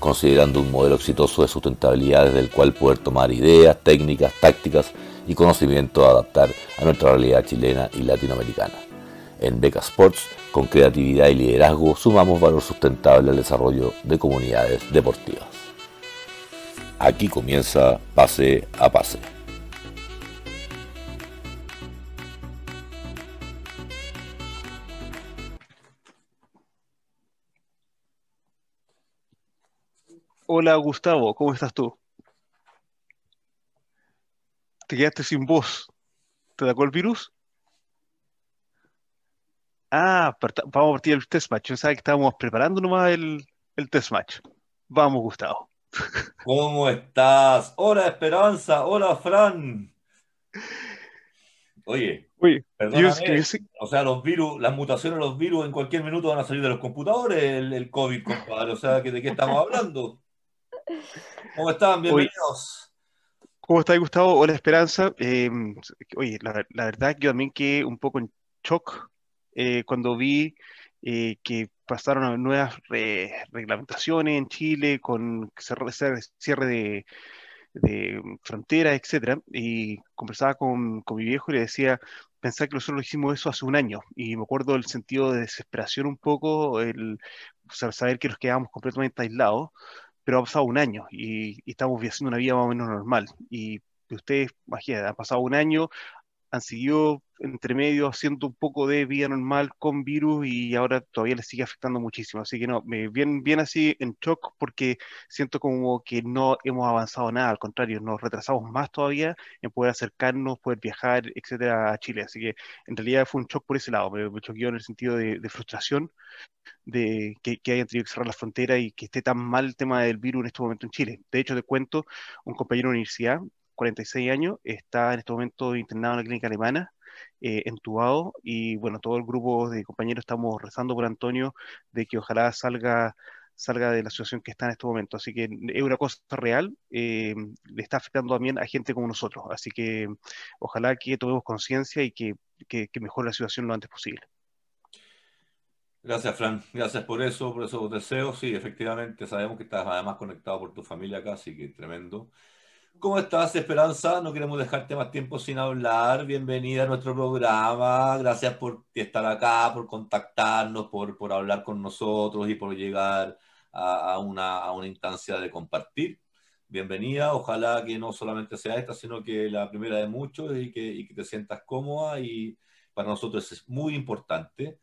considerando un modelo exitoso de sustentabilidad desde el cual poder tomar ideas, técnicas, tácticas y conocimiento a adaptar a nuestra realidad chilena y latinoamericana. En Beca Sports, con creatividad y liderazgo, sumamos valor sustentable al desarrollo de comunidades deportivas. Aquí comienza Pase a Pase. Hola Gustavo, ¿cómo estás tú? Te quedaste sin voz. ¿Te atacó el virus? Ah, vamos a partir del test match. Yo sabía que estábamos preparando nomás el, el test match. Vamos, Gustavo. ¿Cómo estás? Hola, Esperanza. Hola, Fran. Oye, Oye, perdóname, o sea, los virus, las mutaciones de los virus en cualquier minuto van a salir de los computadores, el, el COVID, compadre. O sea, ¿de qué estamos hablando? ¿Cómo están? Bienvenidos. ¿Cómo está Gustavo? Hola, Esperanza. Em, oye, la, la, verdad que yo también quedé un poco en shock eh, cuando vi eh, que pasaron a nuevas reglamentaciones en Chile con cierre, cierre de, de fronteras, etcétera, y conversaba con, con, mi viejo y le decía, pensaba que nosotros hicimos eso hace un año, y me acuerdo del sentido de desesperación un poco, el saber que nos quedábamos completamente aislados, pero ha pasado un año y, estamos haciendo una vida más o menos normal. Y ustedes, imagínate, ha pasado un año, han seguido entre medio haciendo un poco de vida normal con virus y ahora todavía les sigue afectando muchísimo. Así que no, me bien, bien así en shock porque siento como que no hemos avanzado nada, al contrario, nos retrasamos más todavía en poder acercarnos, poder viajar, etcétera, a Chile. Así que en realidad fue un shock por ese lado, me, me choqueó en el sentido de, de frustración de que, que, hayan tenido que cerrar la frontera y que esté tan mal el tema del virus en este momento en Chile. De hecho, te cuento, un compañero de universidad 46 años, está en este momento internado en la clínica alemana, eh, entubado, y bueno, todo el grupo de compañeros estamos rezando por Antonio de que ojalá salga salga de la situación que está en este momento. Así que es una cosa real, eh, le está afectando también a gente como nosotros. Así que ojalá que tomemos conciencia y que, que, que, mejore la situación lo antes posible. Gracias, Fran. Gracias por eso, por esos deseos. Sí, efectivamente, sabemos que estás además conectado por tu familia acá, así que tremendo. ¿Cómo estás, Esperanza? No queremos dejarte más tiempo sin hablar. Bienvenida a nuestro programa. Gracias por estar acá, por contactarnos, por, por hablar con nosotros y por llegar a, a, una, a una instancia de compartir. Bienvenida. Ojalá que no solamente sea esta, sino que la primera de muchos y que, y que te sientas cómoda. Y para nosotros es muy importante.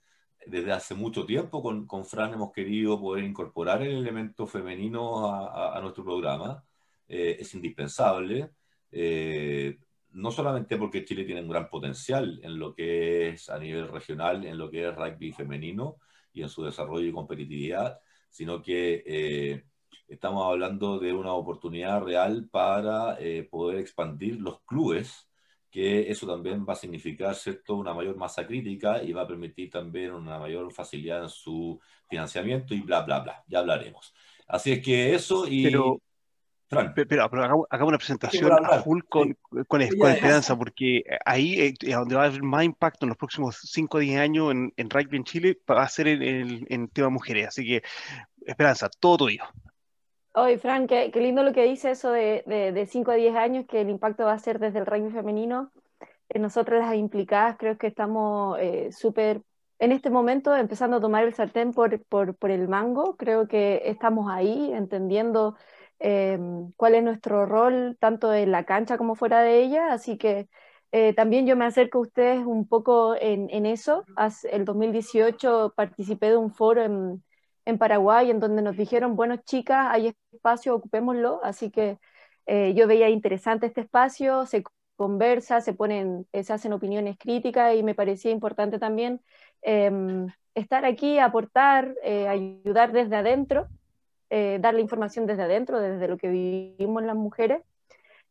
Desde hace mucho tiempo con, con Fran hemos querido poder incorporar el elemento femenino a, a, nuestro programa eh, es indispensable, eh, no solamente porque Chile tiene un gran potencial en lo que es a nivel regional, en lo que es rugby femenino y en su desarrollo y competitividad, sino que eh, estamos hablando de una oportunidad real para eh, poder expandir los clubes, que eso también va a significar ¿cierto? una mayor masa crítica y va a permitir también una mayor facilidad en su financiamiento y bla, bla, bla. Ya hablaremos. Así es que eso y... Pero Fran. Pero, pero hagamos, hagamos, una presentación a full con, con, con, esperanza, porque ahí es donde va a haber más impacto en los próximos 5 o 10 años en, en, rugby en Chile va a ser en, en, en tema mujeres. Así que, esperanza, todo tuyo. Oye, Fran, qué, qué, lindo lo que dice eso de, de, de 5 a 10 años, que el impacto va a ser desde el rugby femenino. Nosotros las implicadas creo que estamos eh, súper en este momento empezando a tomar el sartén por, por, por el mango. Creo que estamos ahí entendiendo eh, cuál es nuestro rol tanto en la cancha como fuera de ella, así que eh, también yo me acerco a ustedes un poco en, en eso. Hace, el 2018 participé de un foro en, en, Paraguay en donde nos dijeron, bueno chicas, hay espacio, ocupémoslo, así que eh, yo veía interesante este espacio, se conversa, se ponen, se hacen opiniones críticas y me parecía importante también em, estar aquí, aportar, eh, ayudar desde adentro eh, dar la información desde adentro, desde lo que vivimos las mujeres.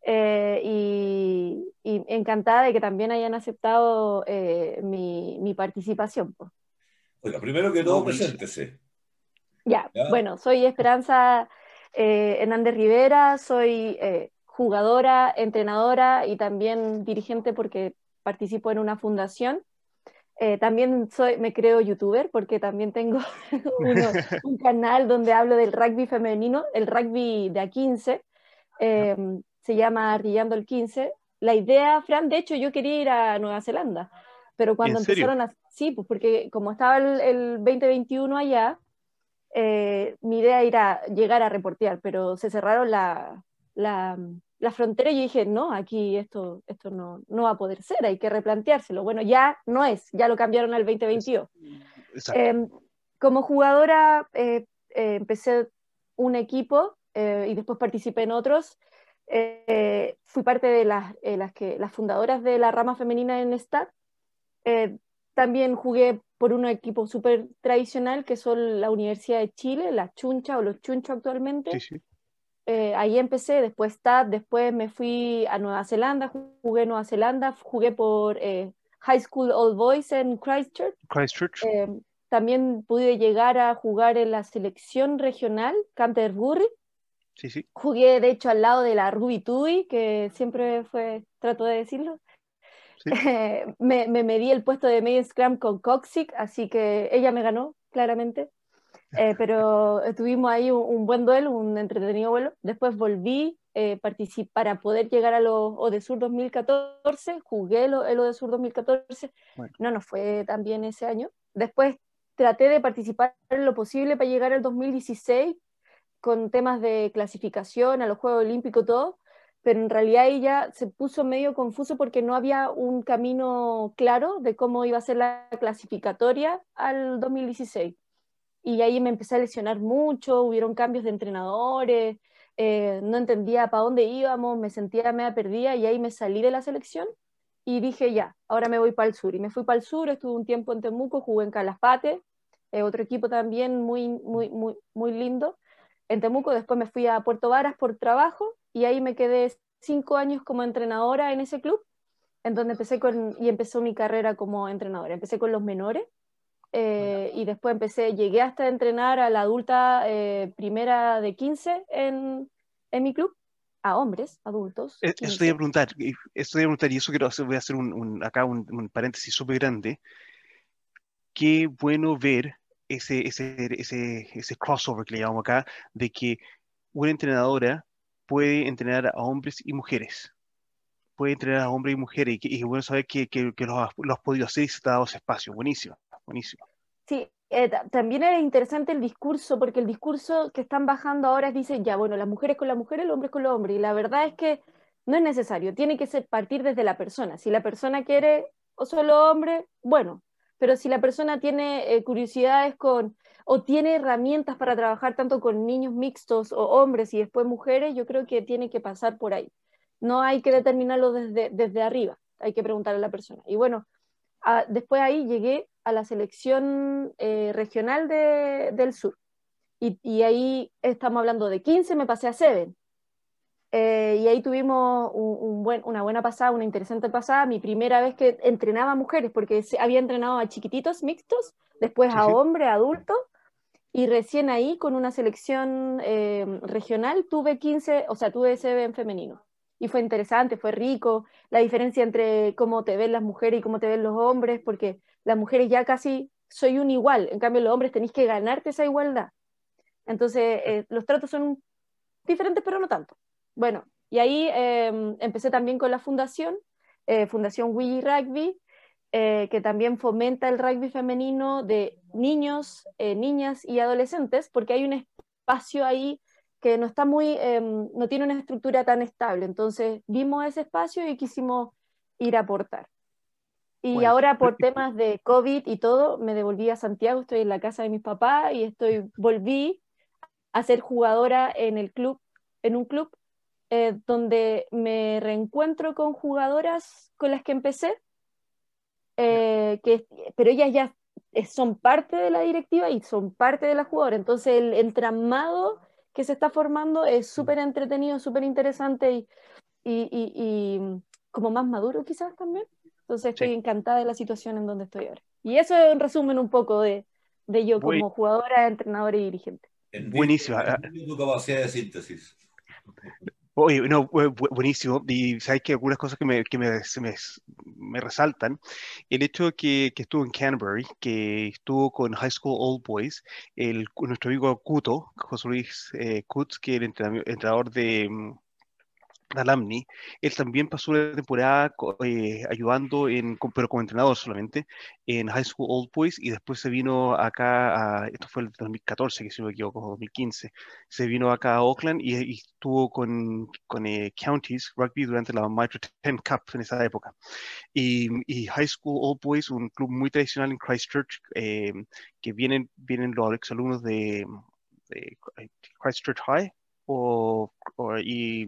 Eh, y, encantada de que también hayan aceptado eh, mi, participación. Oiga, primero que todo, preséntese. Ya, bueno, soy Esperanza Hernández Rivera, soy jugadora, entrenadora y también dirigente porque participo en una fundación. Eh, también soy, me creo youtuber porque también tengo un canal donde hablo del rugby femenino, el rugby de A15, em, se llama Artillando el 15. La idea, Fran, de hecho yo quería ir a Nueva Zelanda, pero cuando empezaron a... Sí, pues porque como estaba el, 2021 allá, eh, mi idea era llegar a reportear, pero se cerraron la, la, la frontera y yo dije, no, aquí esto, esto no, no, va a poder ser, hay que replanteárselo. Bueno, ya no es, ya lo cambiaron al 2022. Em, como jugadora eh, eh, empecé un equipo eh, y después participé en otros. fui parte de las, las, que, las fundadoras de la rama femenina en STAT. también jugué por un equipo súper tradicional que son la Universidad de Chile, la Chuncha o los Chunchos actualmente. Sí, sí eh, ahí empecé, después TAP, después me fui a Nueva Zelanda, jugué en Nueva Zelanda, jugué por eh, High School All Boys en Christchurch. Christchurch. Eh, también pude llegar a jugar en la selección regional, Canterbury. Sí, sí. Jugué, de hecho, al lado de la Ruby Tui, que siempre fue, trato de decirlo. Sí. me, me medí el puesto de medio scrum con Coxic, así que ella me ganó, claramente. Eh, pero tuvimos ahí un, buen duelo, un entretenido vuelo. Después volví eh, para poder llegar a los Odesur 2014, jugué el, el Odesur 2014, no nos fue tan bien ese año. Después traté de participar en lo posible para llegar al 2016 con temas de clasificación a los Juegos Olímpicos, todo, pero en realidad ella se puso medio confuso porque no había un camino claro de cómo iba a ser la clasificatoria al 2016 y ahí me empecé a lesionar mucho, hubieron cambios de entrenadores, eh, no entendía para dónde íbamos, me sentía media perdida y ahí me salí de la selección y dije ya, ahora me voy para el sur. Y me fui para el sur, estuve un tiempo en Temuco, jugué en Calafate, eh, otro equipo también muy, muy, muy, muy lindo. En Temuco después me fui a Puerto Varas por trabajo y ahí me quedé cinco años como entrenadora en ese club, en donde empecé con, y empezó mi carrera como entrenadora. Empecé con los menores eh, y después empecé, llegué hasta entrenar a la adulta eh, primera de 15 en, en, mi club, a hombres, adultos. Eh, eso te iba a preguntar, eso preguntar, y eso quiero hacer, voy a hacer un, acá un, paréntesis súper grande. Qué bueno ver ese, ese, ese, ese crossover que le llamamos acá, de que una entrenadora puede entrenar a hombres y mujeres puede entrenar a hombres y mujeres y, es bueno saber que, que, que lo, has, podido hacer y se te ha dado ese espacio. Buenísimo buenísimo. Sí, eh, también es interesante el discurso, porque el discurso que están bajando ahora dice, ya, bueno, las mujeres con las mujeres, los hombres con los hombres, y la verdad es que no es necesario, tiene que ser partir desde la persona. Si la persona quiere o solo hombre, bueno, pero si la persona tiene eh, curiosidades con, o tiene herramientas para trabajar tanto con niños mixtos o hombres y después mujeres, yo creo que tiene que pasar por ahí. No hay que determinarlo desde, desde arriba, hay que preguntarle a la persona. Y bueno, después ahí llegué a la selección eh, regional de, del sur. Y, y, ahí estamos hablando de 15, me pasé a 7. Eh, y ahí tuvimos un, buen, una buena pasada, una interesante pasada. Mi primera vez que entrenaba mujeres, porque había entrenado a chiquititos mixtos, después a hombres, adultos, y recién ahí con una selección eh, regional tuve 15, o sea, tuve CB en femenino. Y fue interesante, fue rico, la diferencia entre cómo te ven las mujeres y cómo te ven los hombres, porque las mujeres ya casi soy un igual, en cambio los hombres tenéis que ganarte esa igualdad. Entonces, eh, los tratos son diferentes, pero no tanto. Bueno, y ahí em, empecé también con la fundación, eh, Fundación Willy Rugby, eh, que también fomenta el rugby femenino de niños, niñas y adolescentes, porque hay un espacio ahí que no está muy, em, no tiene una estructura tan estable. Entonces, vimos ese espacio y quisimos ir a aportar. Y ahora por temas de COVID y todo, me devolví a Santiago, estoy en la casa de mis papás y estoy, volví a ser jugadora en el club, en un club eh, donde me reencuentro con jugadoras con las que empecé, eh, que, pero ellas ya son parte de la directiva y son parte de la jugadora. Entonces el entramado que se está formando es súper entretenido, súper interesante y, y, y, como más maduro quizás también. Entonces estoy encantada de la situación en donde estoy ahora. Y eso es un resumen un poco de, de yo como jugadora, entrenadora y dirigente. Buenísimo. Tu capacidad de síntesis. Oye, no, buenísimo. Y sabes que algunas cosas que, me, que me, me, me, resaltan, el hecho de que, que, estuvo en Canterbury, que estuvo con High School Old Boys, el, nuestro amigo Cuto, José Luis eh, Kutz, que era entrenador de, mm, Alamni, él también pasó una temporada eh, ayudando, en, pero como entrenador solamente, en High School Old Boys y después se vino acá, a, esto fue el 2014, que si no me equivoco, 2015, se vino acá a Oakland y, estuvo con, con eh, Counties Rugby durante la Mitro 10 Cup en esa época. Y, y, High School Old Boys, un club muy tradicional en Christchurch, eh, que vienen, vienen los exalumnos de, de Christchurch High o, o y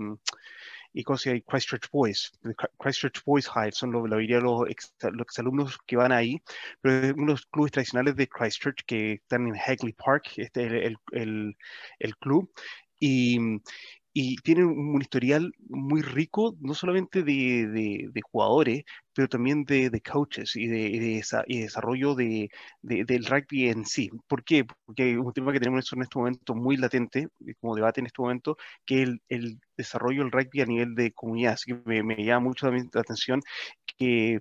y cosas Christchurch Boys. Christchurch Boys High son lo, lo diría los, ex, los alumnos que van ahí, pero unos clubes tradicionales de Christchurch que están en Hagley Park, este es el, el, el club, y, y tienen un historial muy rico, no solamente de, de, jugadores, pero también de, de coaches y de, y desarrollo de, del rugby en sí. ¿Por qué? Porque es un tema que tenemos en este momento muy latente, como debate en este momento, que el, el desarrollo del rugby a nivel de comunidad. Así que me, me llama mucho la atención que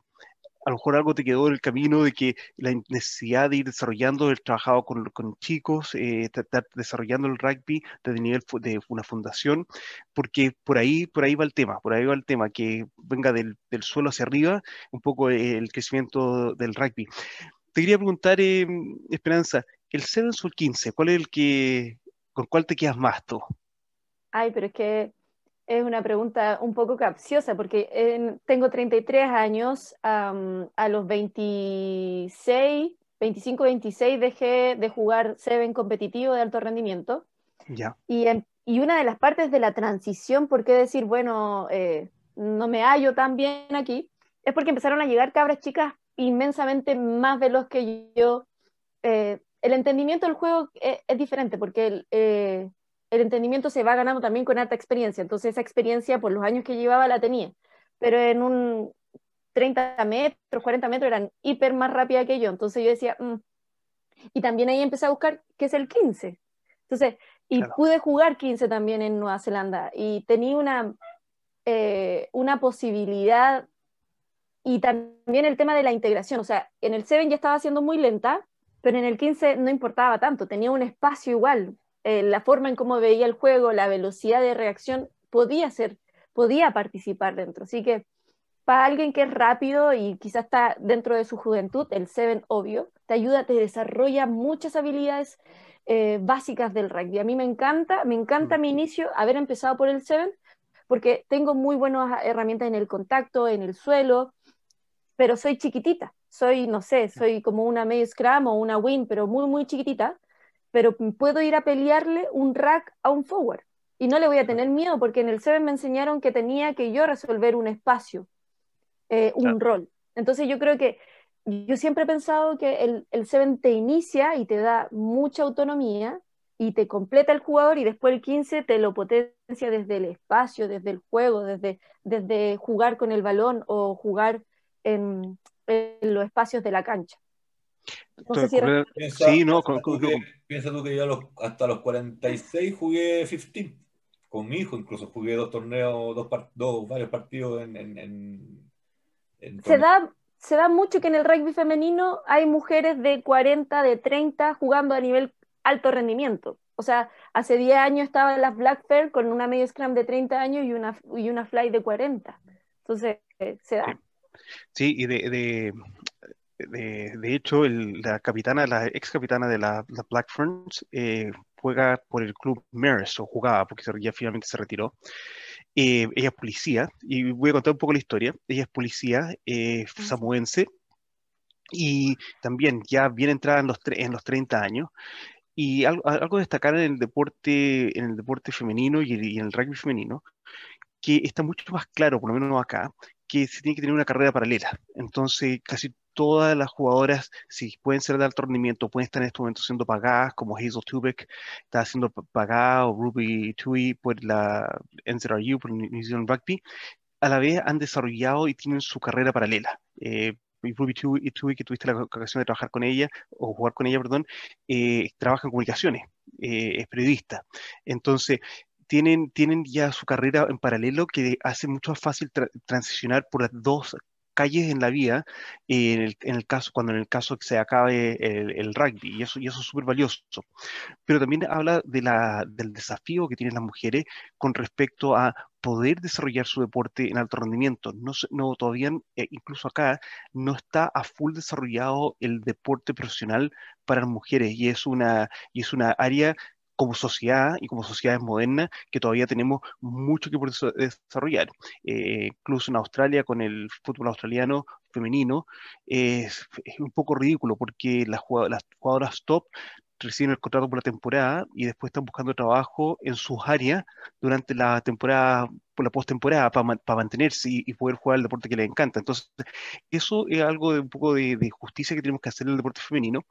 a lo mejor algo te quedó en el camino de que la necesidad de ir desarrollando el trabajado con, chicos, eh, desarrollando el rugby desde el nivel de una fundación, porque por ahí, por ahí va el tema, por ahí va el tema, que venga del, del suelo hacia arriba un poco el crecimiento del rugby. Te quería preguntar, eh, Esperanza, el 7 o el 15, ¿cuál es el que, con cuál te quedas más tú? Ay, pero es que es una pregunta un poco capciosa porque tengo 33 años, a los 26, 25, 26 dejé de jugar Seven competitivo de alto rendimiento. Ya. Y, y, una de las partes de la transición, por qué decir, bueno, eh, no me hallo tan bien aquí, es porque empezaron a llegar cabras chicas inmensamente más veloz que yo. Eh, el entendimiento del juego es, es diferente porque el, eh, el entendimiento se va ganando también con alta experiencia. Entonces esa experiencia por los años que llevaba la tenía. Pero en un 30 metros, 40 metros eran hiper más rápida que yo. Entonces yo decía, mm". y también ahí empecé a buscar qué es el 15. Entonces, y pude jugar 15 también en Nueva Zelanda y tenía una, eh, una posibilidad y también el tema de la integración. O sea, en el 7 ya estaba siendo muy lenta, pero en el 15 no importaba tanto, tenía un espacio igual. Eh, la forma en cómo veía el juego, la velocidad de reacción, podía ser, podía participar dentro. Así que para alguien que es rápido y quizás está dentro de su juventud, el Seven, obvio, te ayuda, te desarrolla muchas habilidades eh, básicas del rugby. A mí me encanta, me encanta mi inicio, haber empezado por el Seven, porque tengo muy buenas herramientas en el contacto, en el suelo, pero soy chiquitita, soy, no sé, soy como una medio scrum o una win, pero muy, muy chiquitita pero puedo ir a pelearle un rack a un forward. Y no le voy a tener miedo porque en el 7 me enseñaron que tenía que yo resolver un espacio, eh, un rol. Entonces yo creo que yo siempre he pensado que el, el 7 te inicia y te da mucha autonomía y te completa el jugador y después el 15 te lo potencia desde el espacio, desde el juego, desde, desde jugar con el balón o jugar en, en los espacios de la cancha. sí, no, piensa, tú que yo hasta los 46 jugué 15 con mi hijo, incluso jugué dos torneos, dos, dos varios partidos en... en, se, da, se da mucho que en el rugby femenino hay mujeres de 40, de 30 jugando a nivel alto rendimiento. O sea, hace 10 años estaban las Black Fair con una medio scrum de 30 años y una, y una fly de 40. Entonces, eh, se da. Sí, y de, de, hecho, la capitana, la ex capitana de la, Black Ferns eh, juega por el club Maris, o jugaba, porque ya finalmente se retiró. Eh, ella es policía, y voy a contar un poco la historia. Ella es policía eh, samuense, y también ya bien entrada en los, en los 30 años. Y algo, algo destacar en el deporte, en el deporte femenino y, y en el rugby femenino, que está mucho más claro, por lo menos acá, que se tiene que tener una carrera paralela. Entonces, casi todas las jugadoras, si pueden ser de alto pueden estar en este momento siendo pagadas, como Hazel Tubeck está siendo pagada, o Ruby Tui por la NZRU, por New Zealand Rugby, a la vez han desarrollado y tienen su carrera paralela. Eh, Ruby Tui, que tuviste la ocasión de trabajar con ella, o jugar con ella, perdón, eh, trabaja en comunicaciones, eh, es periodista. Entonces, tienen, tienen ya su carrera en paralelo que hace mucho más fácil transicionar por las dos calles en la vida en el, en el, caso, cuando en el caso que se acabe el, rugby, y eso, y eso es súper valioso. Pero también habla de la, del desafío que tienen las mujeres con respecto a poder desarrollar su deporte en alto rendimiento. No, no todavía, eh, incluso acá, no está a full desarrollado el deporte profesional para las mujeres y es una, y es una área como sociedad y como sociedades modernas que todavía tenemos mucho que desarrollar. Eh, incluso en Australia con el fútbol australiano femenino es, un poco ridículo porque las, las jugadoras top reciben el contrato por la temporada y después están buscando trabajo en sus áreas durante la temporada, por la postemporada, para, mantenerse y, poder jugar el deporte que les encanta. Entonces, eso es algo de un poco de, justicia que tenemos que hacer en el deporte femenino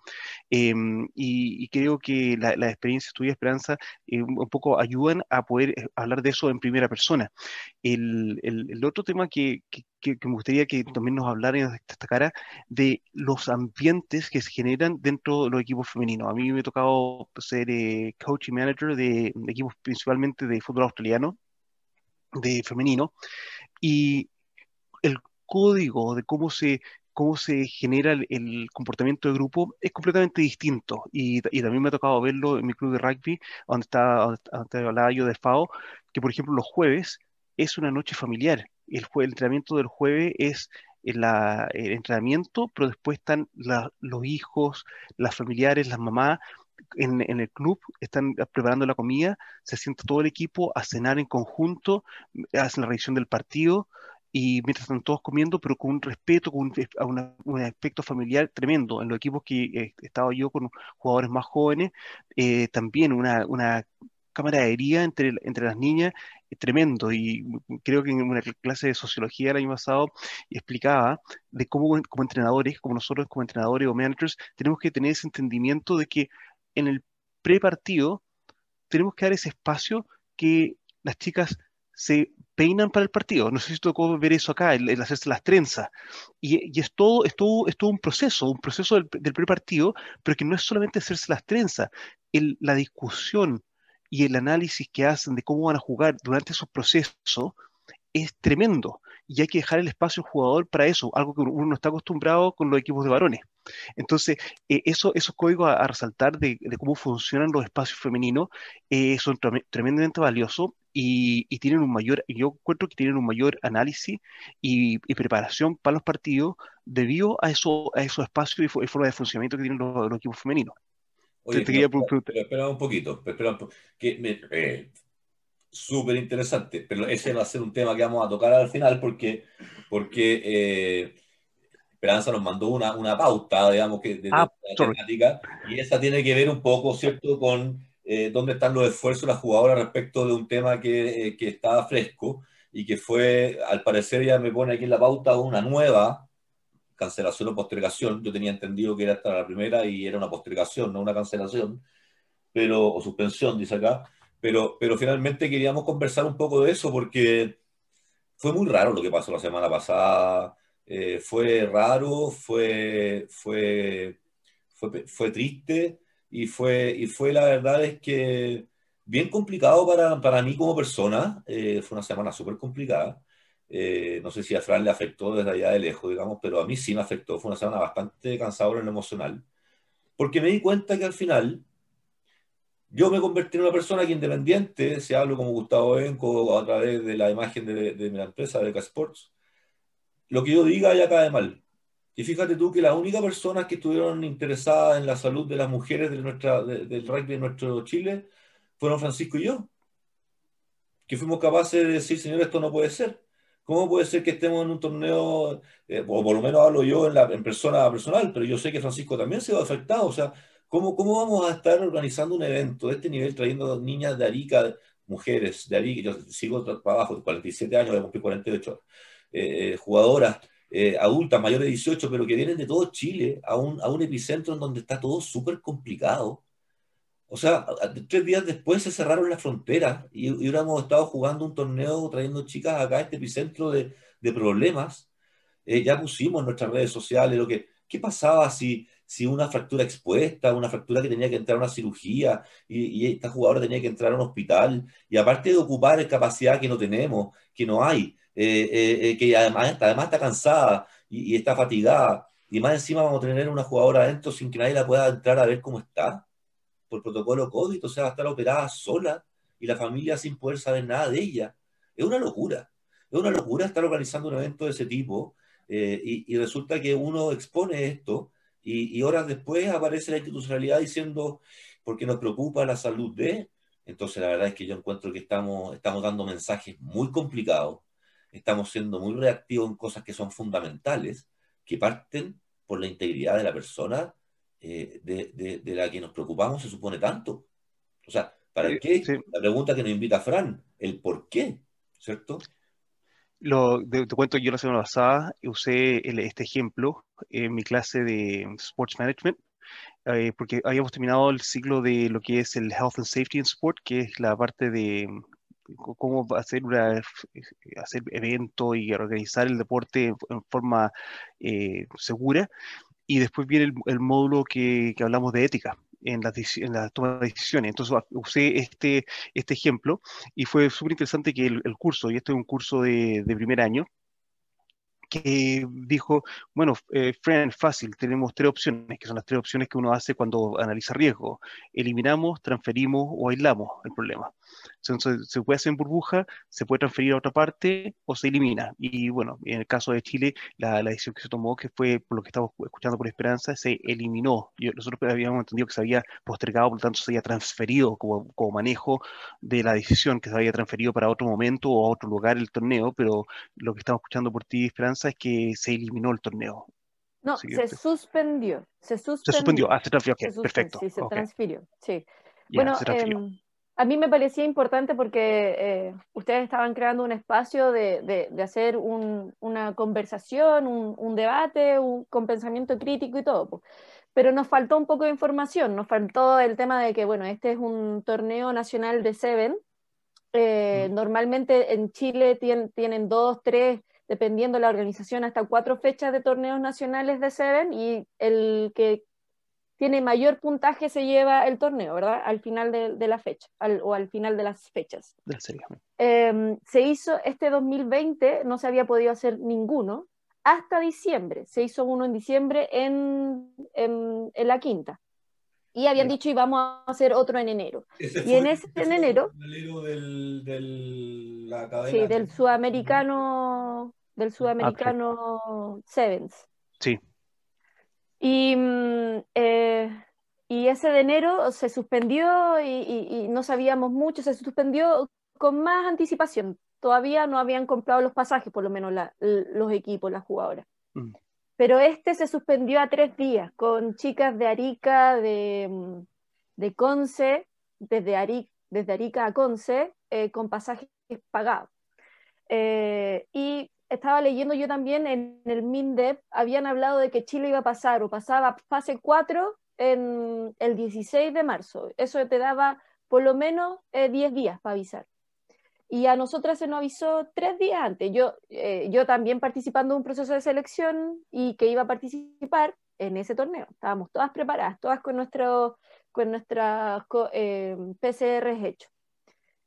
em, y, creo que la, la experiencia tuya, Esperanza, eh, un poco ayudan a poder eh, hablar de eso en primera persona. El, el, otro tema que, que, me gustaría que también nos hablara y nos destacara de los ambientes que se generan dentro de los equipos femeninos. A mí me ha tocado ser eh, coach y manager de, equipos principalmente de fútbol australiano, de femenino, y el código de cómo se cómo se genera el, comportamiento de grupo es completamente distinto. Y, también me ha tocado verlo en mi club de rugby, donde, está, donde hablaba yo de FAO, que por ejemplo los jueves es una noche familiar. El, entrenamiento del jueves es el, entrenamiento, pero después están los hijos, las familiares, las mamás en, el club, están preparando la comida, se sienta todo el equipo a cenar en conjunto, hacen la revisión del partido, y mientras están todos comiendo, pero con un respeto, con un, aspecto familiar tremendo. En los equipos que he estado yo con jugadores más jóvenes, eh, también una, una camaradería entre, entre las niñas tremendo. Y creo que en una clase de sociología el año pasado explicaba de cómo como entrenadores, como nosotros como entrenadores o managers, tenemos que tener ese entendimiento de que en el prepartido tenemos que dar ese espacio que las chicas se peinan para el partido. No sé si tocó ver eso acá, el, hacerse las trenzas. Y, es, todo, es, todo, es todo un proceso, un proceso del, del prepartido, pero que no es solamente hacerse las trenzas. El, la discusión y el análisis que hacen de cómo van a jugar durante esos procesos es tremendo. Y hay que dejar el espacio al jugador para eso, algo que uno no está acostumbrado con los equipos de varones. Entonces, eh, eso, esos códigos a, resaltar de, cómo funcionan los espacios femeninos eh, son tremendamente valiosos y, tienen un mayor, yo encuentro que tienen un mayor análisis y, preparación para los partidos debido a, eso, a esos espacios y, forma de funcionamiento que tienen los, equipos femeninos. Oye, espera, un poquito, espera que eh, súper interesante, pero ese va a ser un tema que vamos a tocar al final porque, porque eh, Esperanza nos mandó una, una pauta, digamos, que de, ah, temática, y esa tiene que ver un poco, ¿cierto?, con eh, dónde están los esfuerzos de las jugadoras respecto de un tema que, eh, que estaba fresco y que fue, al parecer ya me pone aquí en la pauta una nueva cancelación o postergación. Yo tenía entendido que era hasta la primera y era una postergación, no una cancelación, pero, o suspensión, dice acá pero, pero finalmente queríamos conversar un poco de eso porque fue muy raro lo que pasó la semana pasada. Eh, fue raro, fue, fue, fue, fue, triste y fue, y fue la verdad es que bien complicado para, para mí como persona. Eh, fue una semana súper complicada. Eh, no sé si a Fran le afectó desde allá de lejos, digamos, pero a mí sí me afectó. Fue una semana bastante cansadora en lo emocional. Porque me di cuenta que al final yo me convertí en una persona que independiente, si hablo como Gustavo Benco a través de la imagen de, de mi empresa, de Sports, lo que yo diga ya cae mal. Y fíjate tú que las únicas personas que estuvieron interesadas en la salud de las mujeres de nuestra, del rugby de nuestro Chile fueron Francisco y yo, que fuimos capaces de decir, señor, esto no puede ser. ¿Cómo puede ser que estemos en un torneo, eh, o por lo menos hablo yo en, la, en persona personal, pero yo sé que Francisco también se va afectado, o sea, ¿Cómo, ¿Cómo vamos a estar organizando un evento de este nivel trayendo niñas de Arica, mujeres de Arica, yo sigo trabajo, 47 años, voy a cumplir 48, eh, eh, jugadoras eh, adultas, mayores de 18, pero que vienen de todo Chile a un, a un epicentro en donde está todo súper complicado. O sea, tres días después se cerraron las fronteras y, hubiéramos estado jugando un torneo trayendo chicas acá a este epicentro de, de problemas. Eh, ya pusimos en nuestras redes sociales lo que, ¿qué pasaba si, si una fractura expuesta, una fractura que tenía que entrar a una cirugía y, y esta jugadora tenía que entrar a un hospital? Y aparte de ocupar capacidad que no tenemos, que no hay, eh, eh, eh, que además, además está cansada y, está fatigada, y más encima vamos a tener una jugadora adentro sin que nadie la pueda entrar a ver cómo está, por protocolo COVID, o sea, va a estar operada sola y la familia sin poder saber nada de ella. Es una locura, es una locura estar organizando un evento de ese tipo y, resulta que uno expone esto y, y, horas después aparece la institucionalidad diciendo, porque nos preocupa la salud de... Entonces la verdad es que yo encuentro que estamos, estamos dando mensajes muy complicados estamos siendo muy reactivos en cosas que son fundamentales, que parten por la integridad de la persona eh, de, la que nos preocupamos, se supone tanto. O sea, ¿para qué? La pregunta que nos invita Fran, el por qué, ¿cierto? Te, cuento, yo la semana pasada usé este ejemplo en mi clase de Sports Management, eh, porque habíamos terminado el ciclo de lo que es el Health and Safety in Sport, que es la parte de cómo hacer, una, hacer eventos y organizar el deporte en forma eh, segura. Y después viene el, módulo que, que, hablamos de ética en la, en la toma de decisiones. Entonces usé este, este ejemplo y fue súper interesante que el, curso, y este es un curso de, de primer año, que dijo, bueno, eh, friend, fácil, tenemos tres opciones, que son las tres opciones que uno hace cuando analiza riesgo. Eliminamos, transferimos o aislamos el problema. Entonces, se puede hacer en burbuja, se puede transferir a otra parte o se elimina. Y bueno, en el caso de Chile, la, decisión que se tomó, que fue por lo que estamos escuchando por Esperanza, se eliminó. nosotros habíamos entendido que se había postergado, por lo tanto se había transferido como, como manejo de la decisión, que se había transferido para otro momento o a otro lugar el torneo, pero lo que estamos escuchando por ti, Esperanza, es que se eliminó el torneo. No, se suspendió. Se suspendió. Se suspendió. Ah, se transfirió. perfecto. Sí, se transfirió. Sí. bueno, em, a mí me parecía importante porque eh, ustedes estaban creando un espacio de, de, hacer un, una conversación, un, un debate, un, con pensamiento crítico y todo. Pero nos faltó un poco de información, nos faltó el tema de que, bueno, este es un torneo nacional de Seven. Eh, mm. Normalmente en Chile tienen, tienen dos, tres, dependiendo de la organización, hasta cuatro fechas de torneos nacionales de Seven y el que tiene mayor puntaje se lleva el torneo, ¿verdad? Al final de, la fecha, o al final de las fechas. Em, se hizo este 2020, no se había podido hacer ninguno, hasta diciembre. Se hizo uno en diciembre en, en, la quinta. Y habían dicho íbamos a hacer otro en enero. y en ese en enero... Del, del, sí, del sudamericano, del sudamericano Sevens. Sí. Y, mm, eh, y ese de enero se suspendió y, no sabíamos mucho, se suspendió con más anticipación. Todavía no habían comprado los pasajes, por lo menos los equipos, las jugadoras. Mm. Pero este se suspendió a tres días con chicas de Arica, de, mm, Conce, desde, Arica, a Conce, eh, con pasajes pagados. Eh, y estaba leyendo yo también en el MINDEP, habían hablado de que Chile iba a pasar o pasaba fase 4 en el 16 de marzo. Eso te daba por lo menos 10 eh, días para avisar. Y a nosotras se nos avisó tres días antes. Yo, eh, yo también participando en un proceso de selección y que iba a participar en ese torneo. Estábamos todas preparadas, todas con, nuestro, con nuestras eh, PCRs hechos.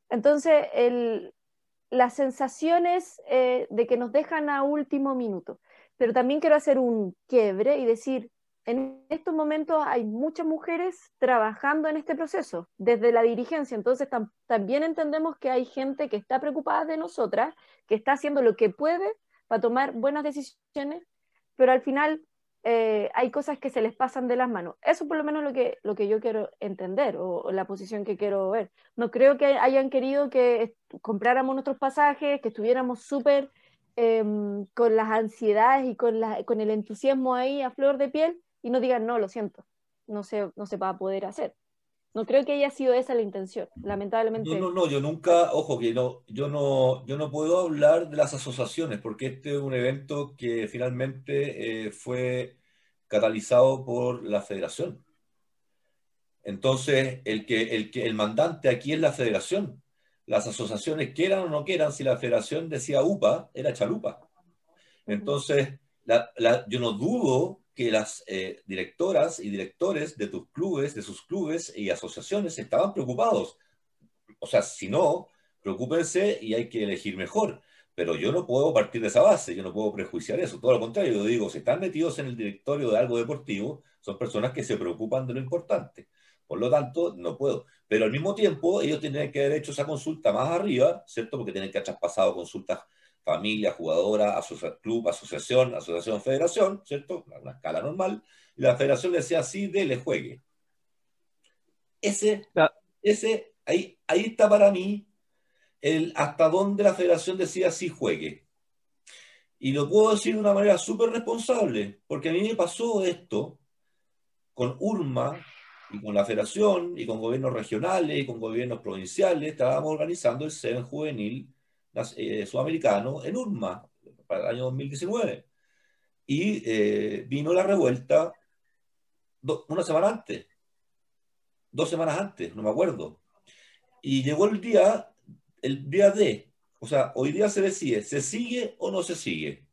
Entonces, el, las sensaciones eh, de que nos dejan a último minuto. Pero también quiero hacer un quiebre y decir, en estos momentos hay muchas mujeres trabajando en este proceso, desde la dirigencia. Entonces también entendemos que hay gente que está preocupada de nosotras, que está haciendo lo que puede para tomar buenas decisiones, pero al final eh, hay cosas que se les pasan de las manos. Eso por lo menos lo que, lo que yo quiero entender o, la posición que quiero ver. No creo que hayan querido que compráramos nuestros pasajes, que estuviéramos súper em, con las ansiedades y con, la, con el entusiasmo ahí a flor de piel y no digan, no, lo siento, no se, no se va a poder hacer. No creo que haya sido esa la intención, lamentablemente. No, no, no, yo nunca, ojo que no, yo no, yo no puedo hablar de las asociaciones, porque este es un evento que finalmente eh, fue catalizado por la federación. Entonces, el que, el que el mandante aquí es la federación. Las asociaciones quieran o no quieran, si la federación decía UPA, era chalupa. Entonces, yo no dudo que las eh, directoras y directores de tus clubes, de sus clubes y asociaciones estaban preocupados. O sea, si no, preocúpense y hay que elegir mejor. Pero yo no puedo partir de esa base, yo no puedo prejuiciar eso. Todo lo contrario, yo digo, si están metidos en el directorio de algo deportivo, son personas que se preocupan de lo importante. Por lo tanto, no puedo. Pero al mismo tiempo, ellos tienen que haber hecho esa consulta más arriba, ¿cierto? Porque tienen que haber traspasado consultas familia, jugadora, club, asociación, asociación, federación, ¿cierto? Una escala normal. Y la federación le decía, sí, dele, juegue. Ese, ese ahí, ahí está para mí el hasta dónde la federación decía sí juegue. Y lo puedo decir de una manera súper responsable, porque a mí me pasó esto con URMA y con la federación y con gobiernos regionales y con gobiernos provinciales. Estábamos organizando el SEN juvenil eh, sudamericano en URMA para el año 2019. Y eh, vino la revuelta una semana antes, dos semanas antes, no me acuerdo. Y llegó el día, el día D, o sea, hoy día se decide, ¿se sigue o no se sigue?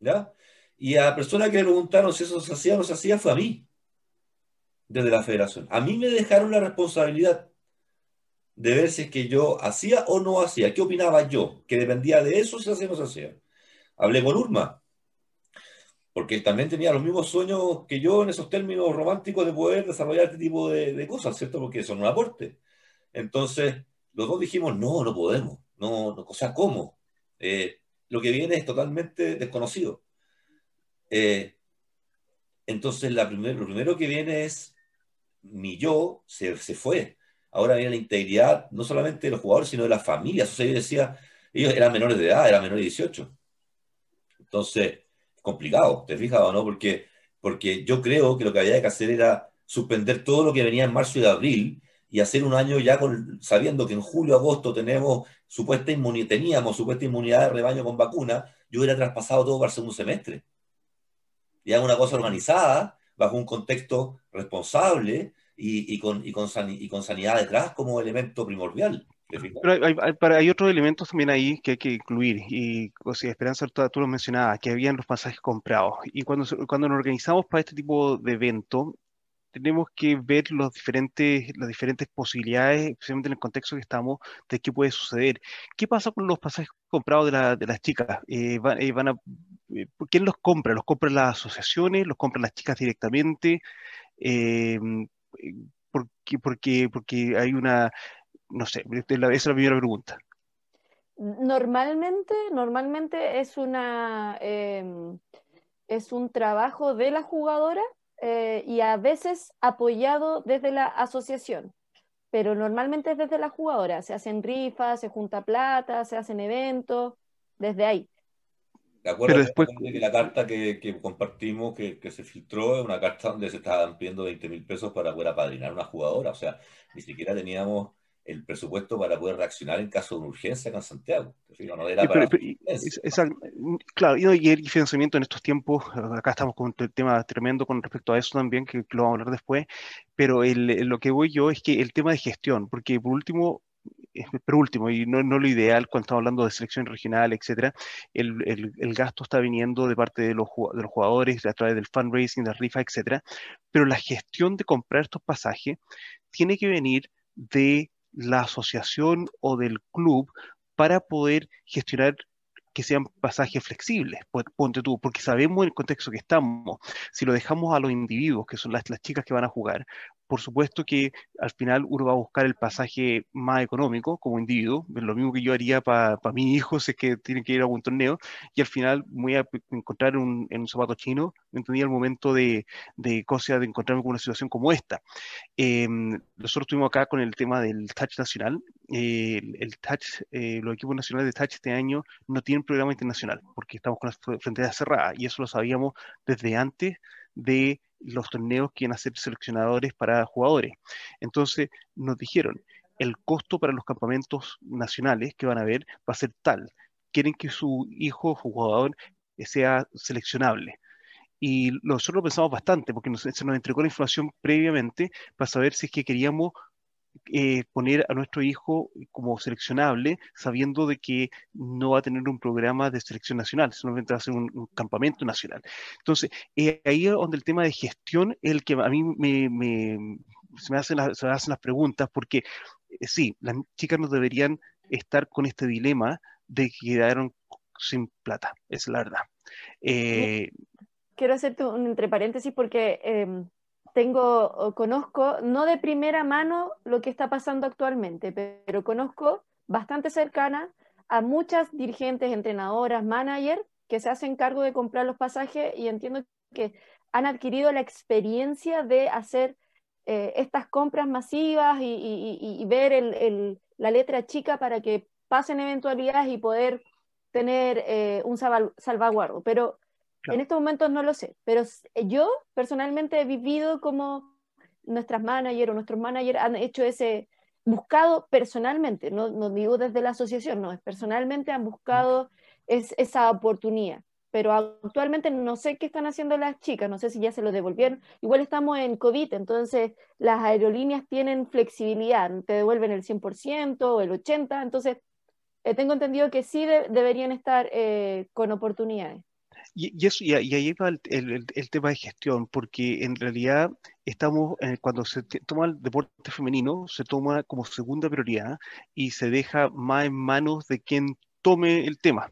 ¿Ya? Y a la persona que le preguntaron si eso se hacía o no se hacía fue a mí, desde la federación. A mí me dejaron la responsabilidad de ver si es que yo hacía o no hacía, qué opinaba yo, que dependía de eso si hacía o no se hacía. Hablé con Urma, porque también tenía los mismos sueños que yo en esos términos románticos de poder desarrollar este tipo de, cosas, ¿cierto? Porque son un aporte. Entonces, los dos dijimos, no, no podemos, no, o sea, ¿cómo? Eh, lo que viene es totalmente desconocido. Eh, entonces, la lo primero que viene es, mi yo se, se fue ahora viene la integridad no solamente de los jugadores, sino de las familias. O sea, yo decía, ellos eran menores de edad, eran menores de 18. Entonces, complicado, ¿te fijas o no? Porque, porque yo creo que lo que había que hacer era suspender todo lo que venía en marzo y abril y hacer un año ya con, sabiendo que en julio, agosto tenemos supuesta inmunidad, teníamos supuesta inmunidad de rebaño con vacuna, yo hubiera traspasado todo para el segundo semestre. Y hago una cosa organizada, bajo un contexto responsable, y, con, y, con y con sanidad detrás como elemento primordial. Pero hay, hay, otros elementos también ahí que hay que incluir, y o sea, Esperanza, tú lo mencionabas, que habían los pasajes comprados. Y cuando, cuando nos organizamos para este tipo de evento, tenemos que ver los diferentes, las diferentes posibilidades, especialmente en el contexto que estamos, de qué puede suceder. ¿Qué pasa con los pasajes comprados de, la, de las chicas? Eh, eh, van, a, eh, ¿Quién los compra? ¿Los compran las asociaciones? ¿Los compran las chicas directamente? Porque, porque, porque hay una, no sé, esa es la primera pregunta. Normalmente, normalmente es una em, es un trabajo de la jugadora eh, y a veces apoyado desde la asociación, pero normalmente es desde la jugadora. Se hacen rifas, se junta plata, se hacen eventos, desde ahí. ¿De acuerdo? Pero después... que la carta que, que compartimos, que, que, se filtró, es una carta donde se estaban pidiendo 20 mil pesos para poder apadrinar una jugadora. O sea, ni siquiera teníamos el presupuesto para poder reaccionar en caso de urgencia con Santiago. No era para claro, y el financiamiento en estos tiempos, acá estamos con un tema tremendo con respecto a eso también, que, lo vamos a hablar después, pero el, lo que voy yo es que el tema de gestión, porque por último, pero último, y no, no, lo ideal cuando estamos hablando de selección regional, etcétera, el, el, gasto está viniendo de parte de los, de los jugadores a través del fundraising, de rifa, etcétera, pero la gestión de comprar estos pasajes tiene que venir de la asociación o del club para poder gestionar que sean pasajes flexibles, ponte tú, porque sabemos el contexto que estamos, si lo dejamos a los individuos, que son las, las chicas que van a jugar, por supuesto que al final uno va a buscar el pasaje más económico como individuo, lo mismo que yo haría para mi hijo si es que tiene que ir a un torneo, y al final voy a encontrar un, en un zapato chino, me entendía el momento de, de, cosa, de encontrarme con una situación como esta. Em, nosotros estuvimos acá con el tema del touch nacional, eh, el, touch, eh, los equipos nacionales de touch este año no tienen programa internacional, porque estamos con las fronteras cerradas, y eso lo sabíamos desde antes de los torneos que iban a ser seleccionadores para jugadores. Entonces nos dijeron, el costo para los campamentos nacionales que van a ver va a ser tal. Quieren que su hijo jugador sea seleccionable. Y nosotros lo pensamos bastante, porque se nos entregó la información previamente para saber si es que queríamos eh, poner a nuestro hijo como seleccionable, sabiendo de que no va a tener un programa de selección nacional, solamente va a ser un, campamento nacional. Entonces, eh, ahí es donde el tema de gestión es el que a mí me, se, me hacen se me hacen las preguntas, porque eh, sí, las chicas no deberían estar con este dilema de que quedaron sin plata, es la verdad. Eh, Quiero hacerte un entre paréntesis porque tengo, conozco, no de primera mano lo que está pasando actualmente, pero conozco bastante cercana a muchas dirigentes, entrenadoras, managers que se hacen cargo de comprar los pasajes y entiendo que han adquirido la experiencia de hacer eh, estas compras masivas y, ver la letra chica para que pasen eventualidades y poder tener eh, un salvaguardo. Pero en estos momentos no lo sé. Pero yo personalmente he vivido como nuestras managers o nuestros managers han hecho ese, buscado personalmente, no, no digo desde la asociación, no, es personalmente han buscado es, esa oportunidad pero actualmente no sé qué están haciendo las chicas, no sé si ya se lo devolvieron. Igual estamos en COVID, entonces las aerolíneas tienen flexibilidad, te devuelven el 100% o el 80%, entonces eh, tengo entendido que sí deberían estar eh, con oportunidades. Y, eso, y, ahí va el, tema de gestión, porque en realidad estamos, eh, cuando se toma el deporte femenino, se toma como segunda prioridad y se deja más en manos de quien tome el tema,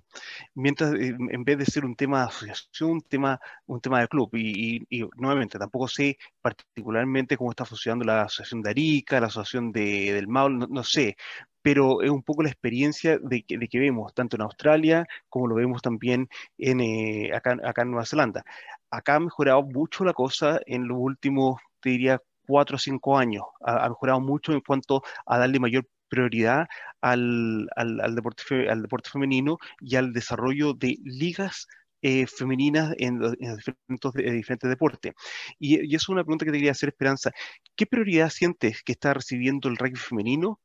mientras eh, en vez de ser un tema de asociación, un tema, un tema de club. Y, nuevamente, tampoco sé particularmente cómo está funcionando la asociación de Arica, la asociación de, del Maul, no, sé, pero es un poco la experiencia de que, de que, vemos, tanto en Australia como lo vemos también en, eh, acá, acá en Nueva Zelanda. Acá ha mejorado mucho la cosa en los últimos, te diría, cuatro o cinco años. Ha, ha, mejorado mucho en cuanto a darle mayor prioridad al, al, deporte, al deporte femenino y al desarrollo de ligas eh, femeninas en, diferentes, diferentes, deportes. Y, y, eso es una pregunta que te quería hacer, Esperanza. ¿Qué prioridad sientes que está recibiendo el rugby femenino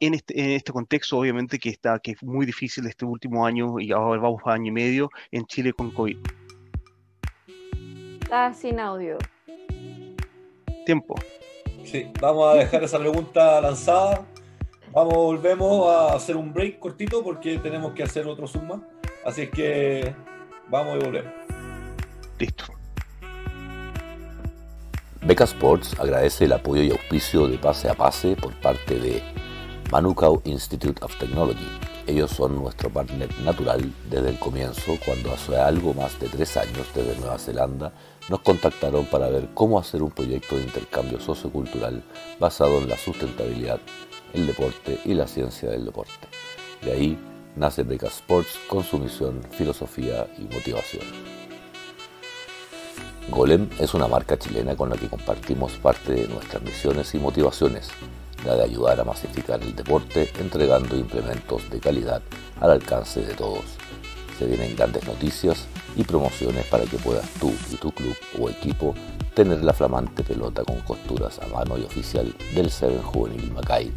en este, en este contexto, obviamente, que, está, que es muy difícil este último año y ahora vamos a año y medio en Chile con COVID? Está sin audio. Tiempo. Sí, vamos a dejar esa pregunta lanzada Vamos, volvemos a hacer un break cortito porque tenemos que hacer otro suma. Así es que vamos y volvemos. Listo. Beca Sports agradece el apoyo y auspicio de Pase a Pase por parte de Manukau Institute of Technology. Ellos son nuestro partner natural desde el comienzo, cuando hace algo más de tres años desde Nueva Zelanda nos contactaron para ver cómo hacer un proyecto de intercambio sociocultural basado en la sustentabilidad el deporte y la ciencia del deporte. De ahí nace Beca Sports con su misión, filosofía y motivación. Golem es una marca chilena con la que compartimos parte de nuestras misiones y motivaciones, la de ayudar a masificar el deporte entregando implementos de calidad al alcance de todos. Se vienen grandes noticias y promociones para que puedas tú y tu club o equipo tener la flamante pelota con costuras a mano y oficial del Seven Juvenil Macay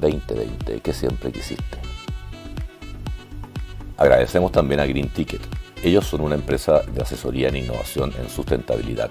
2020 que siempre quisiste. Agradecemos también a Green Ticket. Ellos son una empresa de asesoría en innovación en sustentabilidad.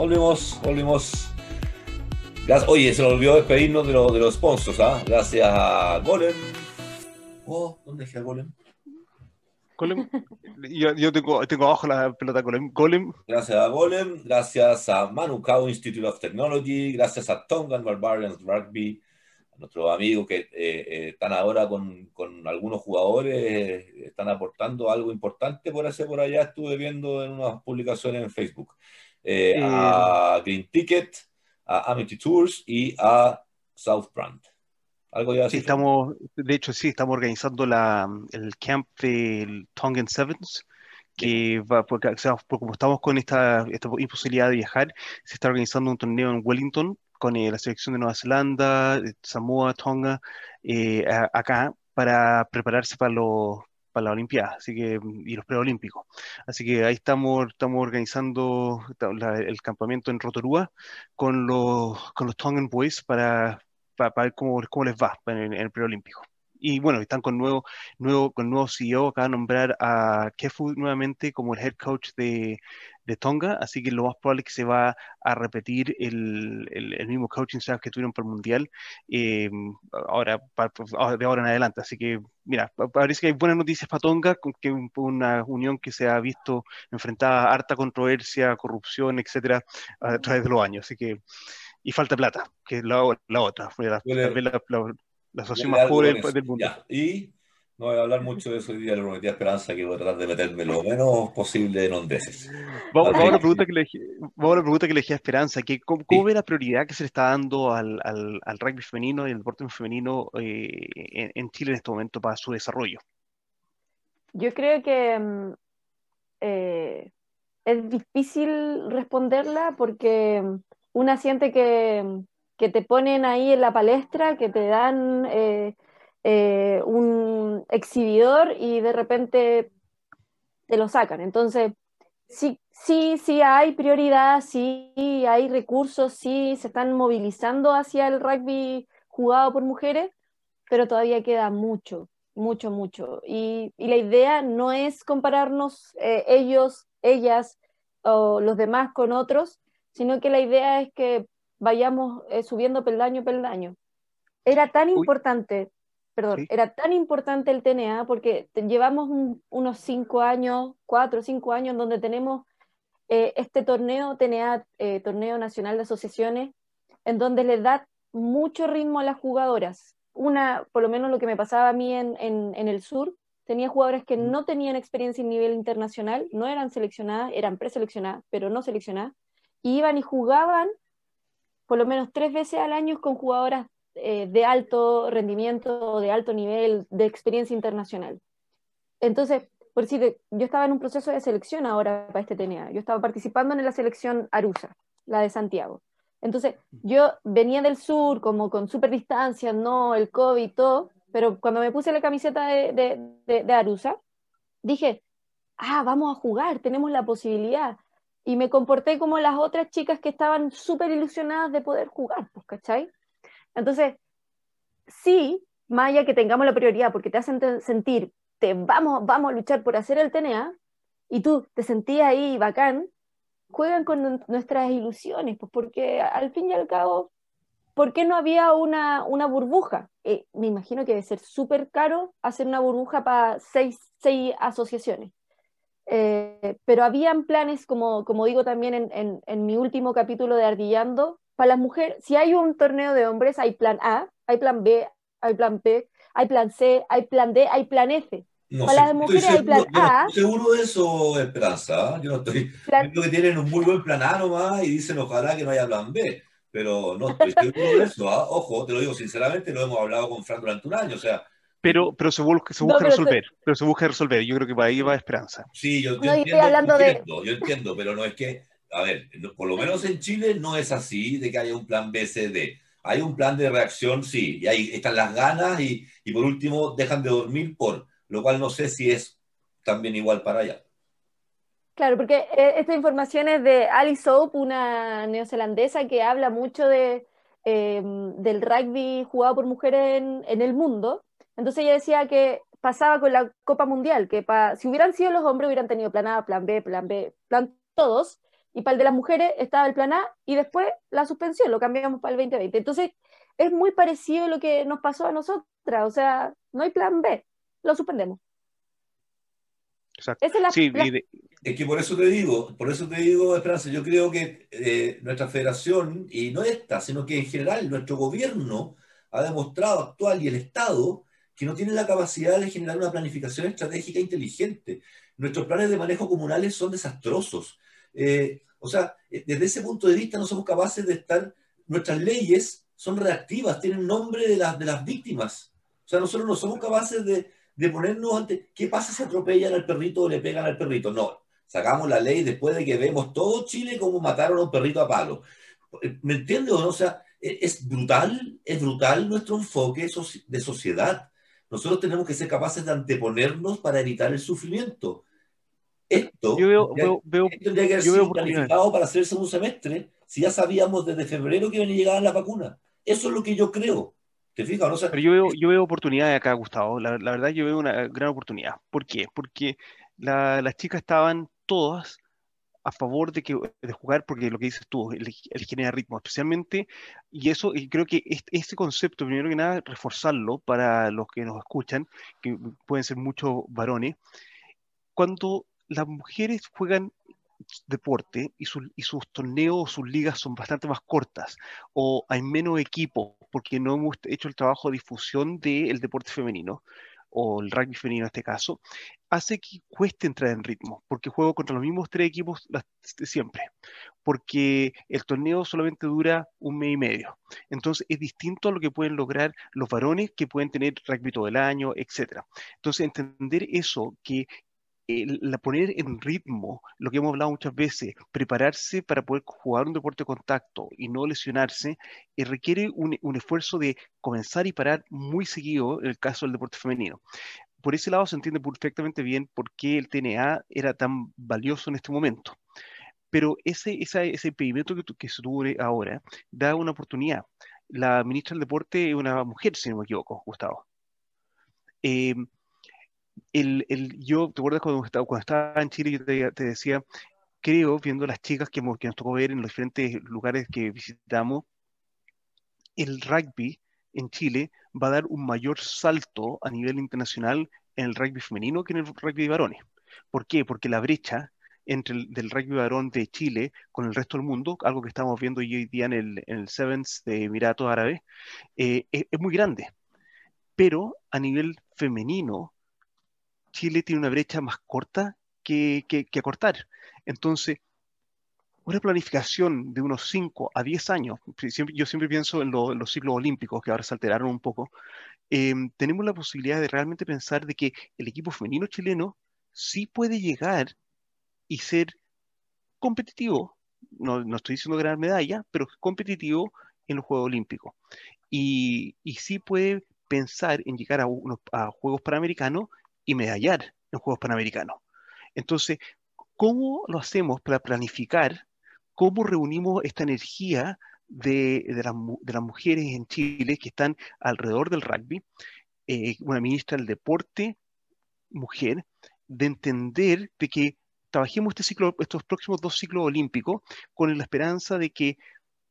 volvimos, volvimos, volvimos. Oye, se nos olvidó despedirnos de, de los sponsors, ¿ah? Gracias a Golem. Oh, ¿dónde está Golem? Golem. Yo, tengo, tengo, abajo la pelota Golem. Golem. Gracias a Golem, gracias a Manukau Institute of Technology, gracias a Tongan Barbarians Rugby, a nuestros amigos que eh, eh, están ahora con, con, algunos jugadores, eh, están aportando algo importante por hacer por allá. Estuve viendo en unas publicaciones en Facebook. A Green Ticket, a Amity Tours y a South Brand. Algo ya sí, estamos, de hecho, sí, estamos organizando la, el camp del Tongan Sevens, que va, porque, o sea, como estamos con esta, esta imposibilidad de viajar, se está organizando un torneo en Wellington con eh, la selección de Nueva Zelanda, Samoa, Tonga, eh, acá para prepararse para los para la Olimpiada, así que, y los preolímpicos. Así que ahí estamos, estamos organizando el campamento en Rotorua con los, con los Tongan Boys para, para, ver cómo, cómo, les va en, el preolímpico. Y bueno, están con nuevo, nuevo, con nuevo CEO, acá a nombrar a Kefu nuevamente como el head coach de, de Tonga, así que lo más probable es que se va a repetir el, el, mismo coaching staff que tuvieron para el Mundial eh, ahora, de ahora en adelante. Así que, mira, parece que hay buenas noticias para Tonga, que una unión que se ha visto enfrentada a harta controversia, corrupción, etcétera, a través de los años. Así que y falta plata, que es la, la otra, la, la, la, asociación más pobre del, mundo. Y no voy a hablar mucho de eso hoy día, le prometí a Esperanza que voy a tratar de meterme lo menos posible en ondeces. Vamos, a la pregunta que le, vamos a la pregunta que le dije a Esperanza, que ¿cómo, ve la prioridad que se le está dando al, al, al rugby femenino y al deporte femenino eh, en, en, Chile en este momento para su desarrollo? Yo creo que mm, eh, es difícil responderla porque una siente que, te ponen ahí en la palestra, que te dan eh, eh, un exhibidor y de repente te lo sacan. Entonces, sí, sí, sí hay prioridad, sí hay recursos, sí se están movilizando hacia el rugby jugado por mujeres, pero todavía queda mucho, mucho, mucho. Y, la idea no es compararnos eh, ellos, ellas o los demás con otros, sino que la idea es que vayamos eh, subiendo peldaño peldaño. Era tan importante, perdón, era tan importante el TNA porque llevamos unos cinco años, cuatro o cinco años, donde tenemos eh, este torneo TNA, eh, Torneo Nacional de Asociaciones, en donde le da mucho ritmo a las jugadoras. Una, por lo menos lo que me pasaba a mí en, en, en el sur, tenía jugadoras que no tenían experiencia en nivel internacional, no eran seleccionadas, eran preseleccionadas, pero no seleccionadas, iban y jugaban por lo menos tres veces al año con jugadoras eh, de alto rendimiento, de alto nivel, de experiencia internacional. Entonces, por decir, yo estaba en un proceso de selección ahora para este TNA. Yo estaba participando en la selección Arusa, la de Santiago. Entonces, yo venía del sur, como con super distancia, no, el COVID todo, pero cuando me puse la camiseta de, de, de Arusa, dije, ah, vamos a jugar, tenemos la posibilidad y me comporté como las otras chicas que estaban súper ilusionadas de poder jugar, pues, ¿cachai? Entonces, sí, más allá que tengamos la prioridad, porque te hacen sentir, te vamos, vamos a luchar por hacer el TNA, y tú te sentías ahí bacán, juegan con nuestras ilusiones, pues porque al fin y al cabo, ¿por qué no había una, una burbuja? Eh, me imagino que debe ser súper caro hacer una burbuja para seis, seis asociaciones. Eh, pero habían planes, como, como digo también en, en, mi último capítulo de Ardillando, para las mujeres, si hay un torneo de hombres, hay plan A, hay plan B, hay plan B, hay plan C, hay plan D, hay plan F. para las mujeres hay plan A. estoy seguro de eso, Esperanza. ¿ah? Yo no estoy. Creo que tienen un muy buen plan A nomás y dicen ojalá que no haya plan B. Pero no estoy seguro de eso. ¿ah? Ojo, te lo digo sinceramente, lo hemos hablado con Fran durante un año. O sea, pero, pero se busca, se busca resolver, pero se busca resolver. Yo creo que para ahí va esperanza. Sí, yo, entiendo, yo entiendo, pero no es que a ver, por lo menos en Chile no es así de que haya un plan BCD. Hay un plan de reacción, sí, y ahí están las ganas y, y por último dejan de dormir por, lo cual no sé si es también igual para allá. Claro, porque eh, esta información es de Alice Soap, una neozelandesa que habla mucho de, eh, del rugby jugado por mujeres en, en, el mundo. Entonces ella decía que pasaba con la Copa Mundial, que pa, si hubieran sido los hombres hubieran tenido plan A, plan B, plan B, plan todos, y para el de las mujeres estaba el plan A y después la suspensión, lo cambiamos para el 2020. Entonces es muy parecido a lo que nos pasó a nosotras, o sea, no hay plan B, lo suspendemos. Exacto. Es, la, sí, la... es, que por eso te digo, por eso te digo, Esperanza, yo creo que eh, nuestra federación, y no esta, sino que en general nuestro gobierno ha demostrado actual y el Estado que no tiene la capacidad de generar una planificación estratégica inteligente. Nuestros planes de manejo comunales son desastrosos. Eh, o sea, eh, desde ese punto de vista no somos capaces de estar, nuestras leyes son reactivas, tienen nombre de, las de las víctimas. O sea, nosotros no somos capaces de, de ponernos ante, ¿qué pasa si atropellan al perrito o le pegan al perrito? No, sacamos la ley después de que vemos todo Chile como mataron a un perrito a palo. ¿Me entiendes o no? O sea, e, es brutal, es brutal nuestro enfoque de sociedad. Nosotros tenemos que ser capaces de anteponernos para evitar el sufrimiento. Esto, yo veo, veo, veo, tendría que haber sido planificado para hacerse un semestre si ya sabíamos desde febrero que iban a llegar la vacuna. Eso es lo que yo creo. ¿Te fijas? Pero yo veo, yo veo oportunidades acá, Gustavo. La, la, verdad, yo veo una gran oportunidad. ¿Por qué? Porque la, las chicas estaban todas a favor de, que, de jugar, porque lo que dices tú, el, el genera ritmo, especialmente, y eso, y creo que este, este, concepto, primero que nada, reforzarlo para los que nos escuchan, que pueden ser muchos varones, cuando las mujeres juegan deporte y, su, y sus torneos, sus ligas son bastante más cortas, o hay menos equipos, porque no hemos hecho el trabajo de difusión del deporte femenino, o el rugby femenino en este caso, hace que cueste entrar en ritmo, porque juego contra los mismos tres equipos siempre, porque el torneo solamente dura un mes y medio. Entonces es distinto a lo que pueden lograr los varones que pueden tener rugby todo el año, etc. Entonces entender eso, que la poner en ritmo, lo que hemos hablado muchas veces, prepararse para poder jugar un deporte de contacto y no lesionarse, eh, requiere un, un, esfuerzo de comenzar y parar muy seguido en el caso del deporte femenino. Por ese lado se entiende perfectamente bien por qué el TNA era tan valioso en este momento. Pero ese, esa, ese impedimento que, se tuvo ahora da una oportunidad. La ministra del Deporte es una mujer, si no me equivoco, Gustavo. Eh, el, el, yo, ¿te acuerdas cuando estaba, cuando estaba en Chile? Yo te, te decía, creo, viendo las chicas que, que, nos tocó ver en los diferentes lugares que visitamos, el rugby en Chile va a dar un mayor salto a nivel internacional en el rugby femenino que en el rugby de varones. ¿Por qué? Porque la brecha entre el del rugby varón de Chile con el resto del mundo, algo que estamos viendo hoy día en el, en el Sevens de Emiratos Árabes, eh, es, es muy grande. Pero a nivel femenino, Chile tiene una brecha más corta que, que, acortar. Entonces, una planificación de unos 5 a 10 años, yo siempre pienso en, lo, en, los ciclos olímpicos, que ahora se alteraron un poco, eh, tenemos la posibilidad de realmente pensar de que el equipo femenino chileno sí puede llegar y ser competitivo, no, no estoy diciendo ganar medalla, pero competitivo en los Juegos Olímpicos. Y, y sí puede pensar en llegar a, unos, a Juegos Panamericanos y medallar en Juegos Panamericanos. Entonces, ¿cómo lo hacemos para planificar? ¿Cómo reunimos esta energía de, de, la, de las mujeres en Chile que están alrededor del rugby? Eh, una ministra del deporte, mujer, de entender de que trabajemos este ciclo, estos próximos dos ciclos olímpicos con la esperanza de que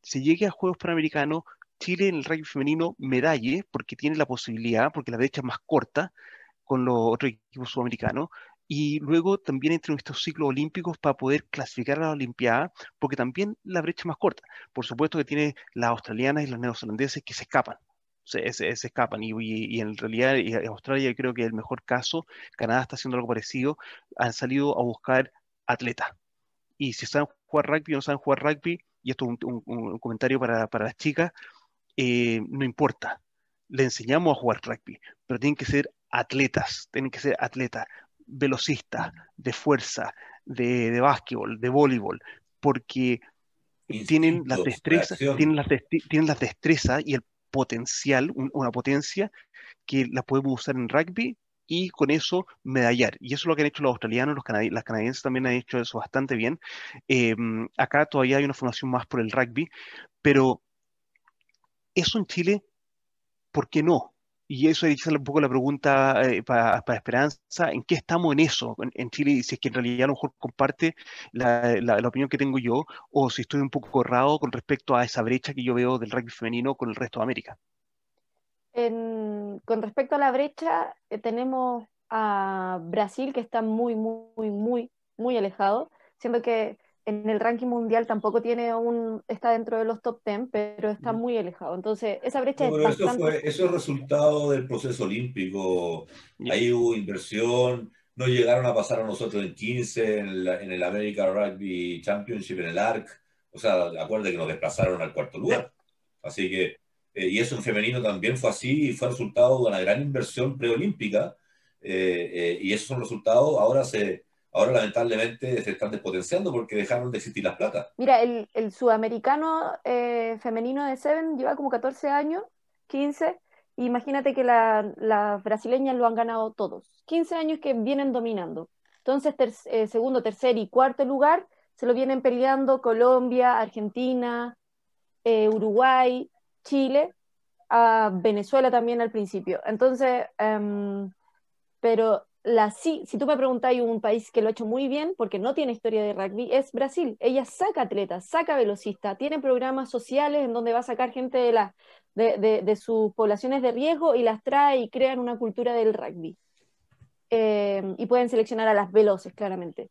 se llegue a Juegos Panamericanos, Chile en el rugby femenino medalle, porque tiene la posibilidad, porque la brecha es más corta, con los otros equipos sudamericanos, y luego también entre estos ciclos olímpicos para poder clasificar a la Olimpiada, porque también la brecha es más corta. Por supuesto que tiene las australianas y las neozelandeses que se escapan, se, se, se escapan, y, y, y, en realidad Australia creo que es el mejor caso, Canadá está haciendo algo parecido, han salido a buscar atletas. Y si saben jugar rugby o no saben jugar rugby, y esto es un, un, un comentario para, para, las chicas, eh, no importa, le enseñamos a jugar rugby, pero tienen que ser atletas, tienen que ser atletas, velocistas, de fuerza, de, de básquetbol, de voleibol, porque tienen las destrezas, tienen las, tienen las destrezas y el potencial, una potencia que la podemos usar en rugby y con eso medallar. Y eso es lo que han hecho los australianos, los las canadienses también han hecho eso bastante bien. Em, acá todavía hay una formación más por el rugby, pero eso en Chile, ¿por qué no? Y eso es un poco la pregunta eh, para, Esperanza, ¿en qué estamos en eso en, Chile? Y si es que en realidad a lo mejor comparte la, opinión que tengo yo, o si estoy un poco errado con respecto a esa brecha que yo veo del rugby femenino con el resto de América. con respecto a la brecha, eh, tenemos a Brasil que está muy, muy, muy, muy alejado, siendo que en el ranking mundial tampoco tiene un, está dentro de los top 10, pero está muy alejado. Entonces, esa brecha es bastante... eso, fue, eso es resultado del proceso olímpico. Ahí hubo inversión, no llegaron a pasar a nosotros en 15, en, en el American Rugby Championship, en el ARC. O sea, acuérdate que nos desplazaron al cuarto lugar. Así que, eh, y eso en femenino también fue así, y fue resultado de una gran inversión preolímpica. Eh, eh, y esos son resultados, ahora se ahora lamentablemente se están despotenciando porque dejaron de existir las plata. Mira, el, sudamericano eh, femenino de Seven lleva como 14 años, 15, imagínate que las brasileñas lo han ganado todos. 15 años que vienen dominando. Entonces, eh, segundo, tercer y cuarto lugar se lo vienen peleando Colombia, Argentina, eh, Uruguay, Chile, a Venezuela también al principio. Entonces, em, pero la, si, tú me preguntáis un país que lo ha hecho muy bien, porque no tiene historia de rugby, es Brasil. Ella saca atletas, saca velocistas, tiene programas sociales en donde va a sacar gente de, la, de, de, sus poblaciones de riesgo y las trae y crean una cultura del rugby. Eh, y pueden seleccionar a las veloces, claramente.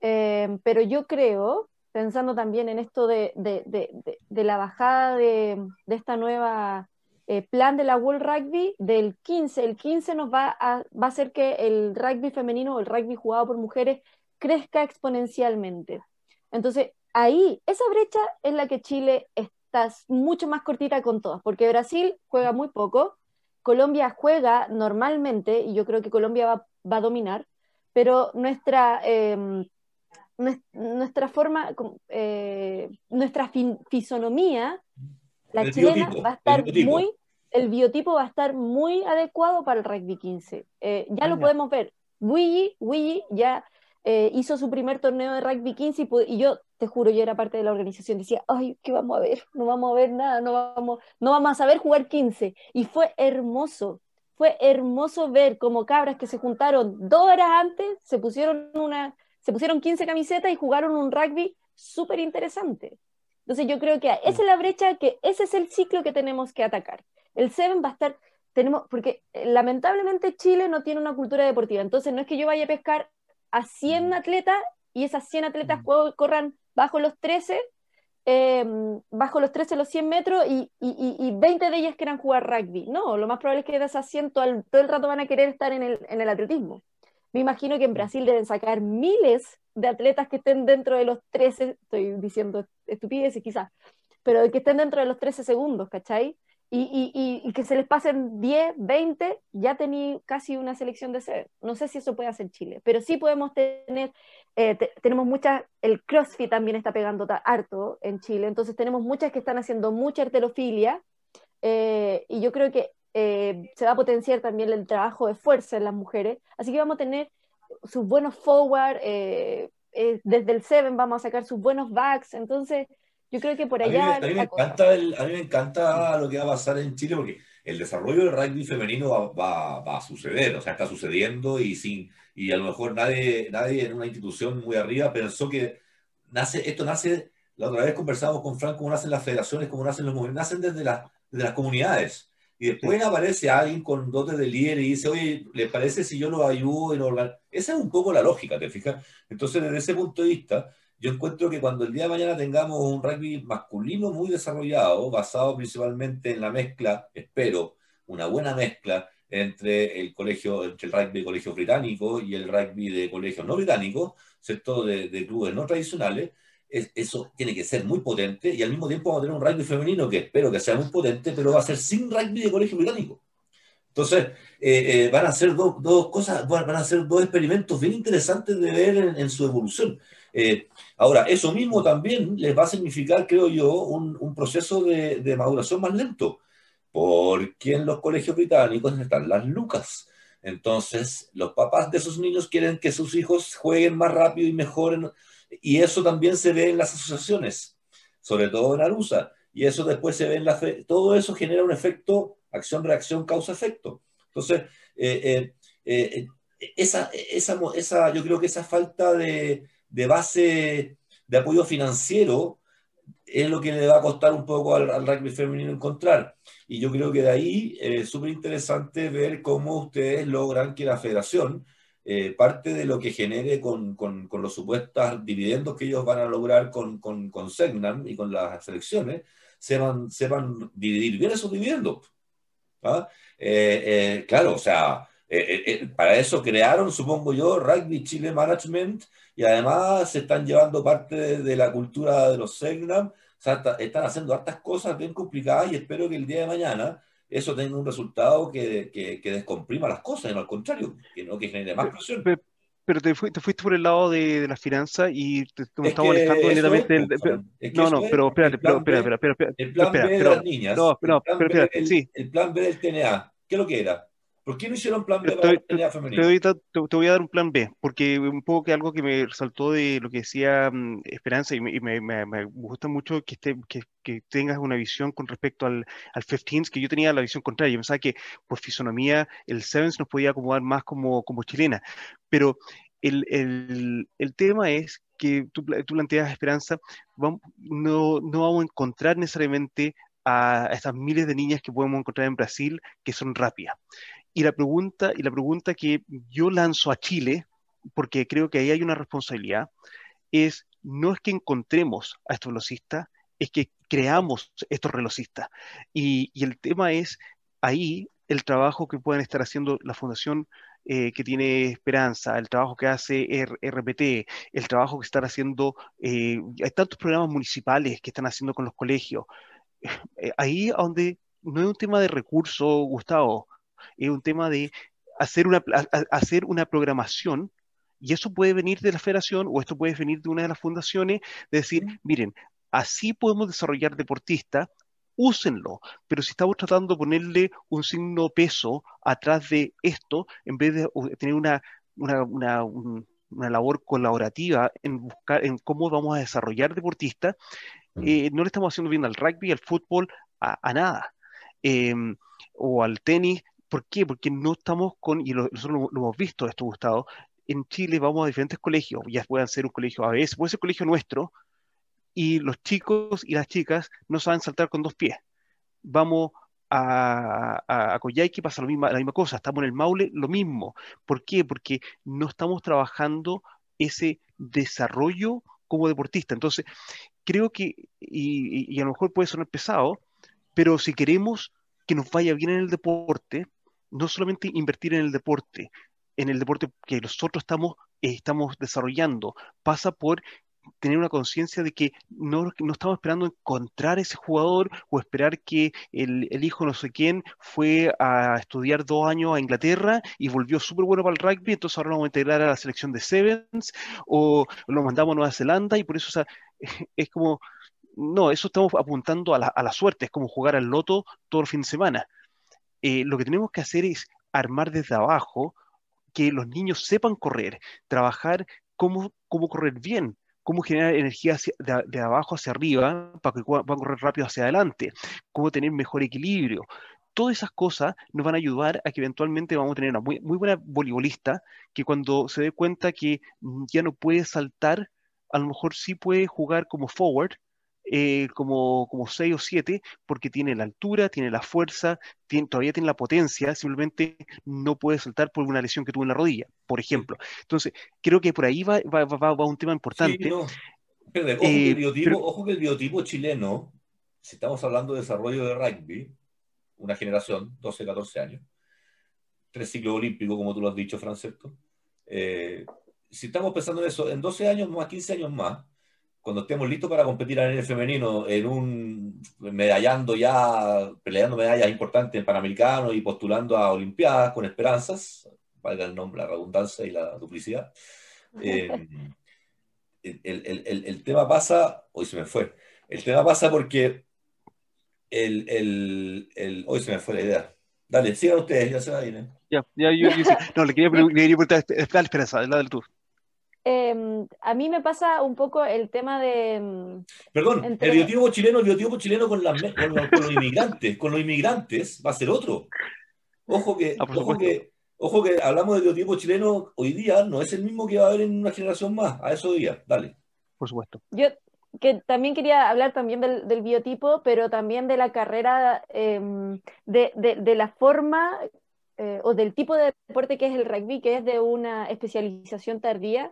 Eh, pero yo creo, pensando también en esto de, de la bajada de, esta nueva eh, plan de la World Rugby del 15. El 15 nos va a, va a hacer que el rugby femenino o el rugby jugado por mujeres crezca exponencialmente. Entonces, ahí, esa brecha es la que Chile está mucho más cortita con todas, porque Brasil juega muy poco, Colombia juega normalmente, y yo creo que Colombia va, va a dominar, pero nuestra, em, nuestra forma, eh, nuestra fisonomía, la chilena va a estar muy el biotipo va a estar muy adecuado para el rugby 15. Eh, ya lo podemos ver. Willy, ya eh, hizo su primer torneo de rugby 15 y, yo, te juro, yo era parte de la organización, decía, ay, ¿qué vamos a ver? No vamos a ver nada, no vamos, no vamos a saber jugar 15. Y fue hermoso, fue hermoso ver como cabras que se juntaron dos horas antes, se pusieron, una, se pusieron 15 camisetas y jugaron un rugby súper interesante. Entonces yo creo que esa es la brecha, que ese es el ciclo que tenemos que atacar el Seven va a estar, tenemos, porque eh, lamentablemente Chile no tiene una cultura deportiva, entonces no es que yo vaya a pescar a 100 mm. atletas y esas 100 atletas mm. corran bajo los 13, em, bajo los 13, los 100 metros y, y, 20 de ellas quieran jugar rugby. No, lo más probable es que de esas 100 todo el, rato van a querer estar en el, en el atletismo. Me imagino que en mm. Brasil deben sacar miles de atletas que estén dentro de los 13, estoy diciendo estupideces quizás, pero que estén dentro de los 13 segundos, ¿cachai? Y, que se les pasen 10, 20, ya tení casi una selección de ser. No sé si eso puede hacer Chile, pero sí podemos tener, eh, tenemos muchas, el CrossFit también está pegando harto en Chile, entonces tenemos muchas que están haciendo mucha arterofilia, eh, y yo creo que eh, se va a potenciar también el trabajo de fuerza en las mujeres, así que vamos a tener sus buenos forward, desde el Seven vamos a sacar sus buenos backs, entonces yo creo que por allá. A mí, me, encanta a mí me encanta lo que va a pasar en Chile porque el desarrollo del rugby femenino va, va, a suceder, o sea, está sucediendo y sin y a lo mejor nadie, nadie en una institución muy arriba pensó que nace, esto nace, la otra vez conversábamos con Frank cómo nacen las federaciones, cómo nacen los movimientos, nacen desde, desde las comunidades. Y después aparece alguien con dotes de líder y dice, oye, ¿le parece si yo lo ayudo en Esa es un poco la lógica, ¿te fijas? Entonces, desde ese punto de vista, yo encuentro que cuando el día de mañana tengamos un rugby masculino muy desarrollado, basado principalmente en la mezcla, espero, una buena mezcla entre el rugby de colegio británico y el rugby de colegios no británicos, ¿cierto? De, clubes no tradicionales, eso tiene que ser muy potente y al mismo tiempo vamos a tener un rugby femenino que espero que sea muy potente, pero va a ser sin rugby de colegio británico. Entonces, eh, eh, van a ser dos, dos, cosas, van a ser dos experimentos bien interesantes de ver en, su evolución. Eh, ahora, eso mismo también les va a significar, creo yo, un, un proceso de, de, maduración más lento, porque en los colegios británicos están las lucas. Entonces, los papás de esos niños quieren que sus hijos jueguen más rápido y mejor, y eso también se ve en las asociaciones, sobre todo en Arusa, y eso después se ve en la... Todo eso genera un efecto acción, reacción, causa, efecto. Entonces, eh, eh, eh, esa, esa, esa, yo creo que esa falta de, de, base de apoyo financiero es lo que le va a costar un poco al, rugby femenino encontrar. Y yo creo que de ahí es súper interesante ver cómo ustedes logran que la federación, parte de lo que genere con, con, con, los supuestos dividendos que ellos van a lograr con, con, con Segnam y con las selecciones, sepan, sepan dividir bien esos dividendos. ¿ah? Eh, eh, claro, o sea, eh, para eso crearon, supongo yo, Rugby Chile Management y además se están llevando parte de, la cultura de los Segnam. O sea, están haciendo hartas cosas bien complicadas y espero que el día de mañana eso tenga un resultado que, que, descomprima las cosas, y no al contrario, que no que genere más presión pero te, fuiste, por el lado de, de la finanza y te, te estaba molestando directamente. El, no, no, pero espérate, pero, espera, espera, espera, El plan B de las niñas. No, no, pero espérate, sí. El plan B del TNA, ¿qué es lo que era? ¿Por qué no hicieron plan B para la femenina? Te, voy a dar un plan B, porque un poco que algo que me resaltó de lo que decía mm, Esperanza y, me, me, me, gusta mucho que, esté, que, que, tengas una visión con respecto al, al 15, que yo tenía la visión contraria. Yo pensaba que por fisonomía el Sevens nos podía acomodar más como, como chilena, pero el, el, el tema es que tú, tú planteas, Esperanza, no, no vamos a encontrar necesariamente a estas miles de niñas que podemos encontrar en Brasil que son rápidas. Y la pregunta, y la pregunta que yo lanzo a Chile, porque creo que ahí hay una responsabilidad, es no es que encontremos a estos velocistas, es que creamos estos velocistas. Y, y, el tema es ahí el trabajo que pueden estar haciendo la Fundación eh, que tiene Esperanza, el trabajo que hace RPT, el trabajo que están haciendo, eh, hay tantos programas municipales que están haciendo con los colegios. Eh, ahí donde no es un tema de recursos, Gustavo, es un tema de hacer una, hacer una programación y eso puede venir de la federación o esto puede venir de una de las fundaciones, de decir, miren, así podemos desarrollar deportistas, úsenlo, pero si estamos tratando de ponerle un signo peso atrás de esto, en vez de tener una, una, labor colaborativa en buscar en cómo vamos a desarrollar deportistas, mm. eh, no le estamos haciendo bien al rugby, al fútbol, a, nada. Em, o al tenis, ¿Por qué? Porque no estamos con, y nosotros lo, hemos visto esto, Gustavo, en Chile vamos a diferentes colegios, ya pueden ser un colegio ABS, puede ser colegio nuestro, y los chicos y las chicas no saben saltar con dos pies. Vamos a, a, a pasa lo mismo, la misma cosa, estamos en el Maule, lo mismo. ¿Por qué? Porque no estamos trabajando ese desarrollo como deportista. Entonces, creo que, y, y a lo mejor puede sonar pesado, pero si queremos que nos vaya bien en el deporte, no solamente invertir en el deporte, en el deporte que nosotros estamos, eh, estamos desarrollando, pasa por tener una conciencia de que no, no, estamos esperando encontrar ese jugador o esperar que el, el, hijo no sé quién fue a estudiar dos años a Inglaterra y volvió súper bueno para el rugby, entonces ahora lo vamos a integrar a la selección de Sevens o lo mandamos a Nueva Zelanda y por eso es como, no, eso estamos apuntando a la, a la suerte, es como jugar al loto todo el fin de semana. Eh, lo que tenemos que hacer es armar desde abajo, que los niños sepan correr, trabajar cómo, cómo correr bien, cómo generar energía de, abajo hacia arriba para que puedan correr rápido hacia adelante, cómo tener mejor equilibrio. Todas esas cosas nos van a ayudar a que eventualmente vamos a tener una muy, muy buena voleibolista que cuando se dé cuenta que ya no puede saltar, a lo mejor sí puede jugar como forward, eh, como, como 6 o 7 porque tiene la altura, tiene la fuerza, tiene, todavía tiene la potencia, simplemente no puede saltar por una lesión que tuvo en la rodilla, por ejemplo. Entonces, creo que por ahí va, va, va, un tema importante. ojo, que el eh, biotipo, ojo que el biotipo chileno, si estamos hablando de desarrollo de rugby, una generación, 12, 14 años, tres ciclos olímpicos, como tú lo has dicho, Francisco, eh, si estamos pensando en eso, en 12 años más, 15 años más, cuando estemos listos para competir a nivel femenino, en un medallando ya, peleando medallas importantes en Panamericanos y postulando a Olimpiadas con esperanzas, valga el nombre, la redundancia y la duplicidad. Eh, el, tema pasa, hoy se me fue, el tema pasa porque el, hoy se me fue la idea. Dale, sigan ustedes, ya se va a ir. ¿eh? Ya, ya, yo, no, le quería, preguntar, dale, esperanza, la del Em, a mí me pasa un poco el tema de... Em, Perdón, el biotipo chileno, el biotipo chileno con, con, los, inmigrantes, con los inmigrantes va a ser otro. Ojo que, ah, ojo que, ojo que hablamos del biotipo chileno hoy día, no es el mismo que va a haber en una generación más, a eso día, dale. Por supuesto. Yo que también quería hablar también del, del biotipo, pero también de la carrera, em, de, de, de, la forma eh, o del tipo de deporte que es el rugby, que es de una especialización tardía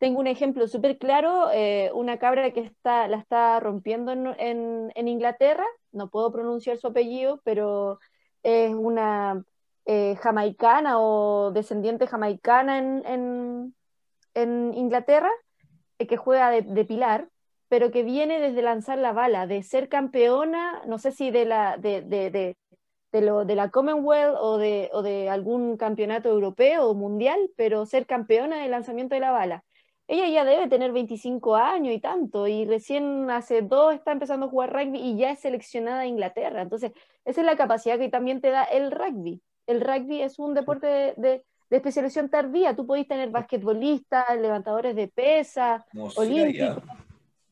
tengo un ejemplo súper claro, eh, una cabra que está, la está rompiendo en, Inglaterra, no puedo pronunciar su apellido, pero es una eh, jamaicana o descendiente jamaicana en, Inglaterra, eh, que juega de, pilar, pero que viene desde lanzar la bala, de ser campeona, no sé si de la, de, de, de, lo, de la Commonwealth o de, o de algún campeonato europeo o mundial, pero ser campeona de lanzamiento de la bala ella ya debe tener 25 años y tanto, y recién hace dos está empezando a jugar rugby y ya es seleccionada a Inglaterra. Entonces, esa es la capacidad que también te da el rugby. El rugby es un deporte de, especialización tardía. Tú podés tener basquetbolistas, levantadores de pesa, olímpicos.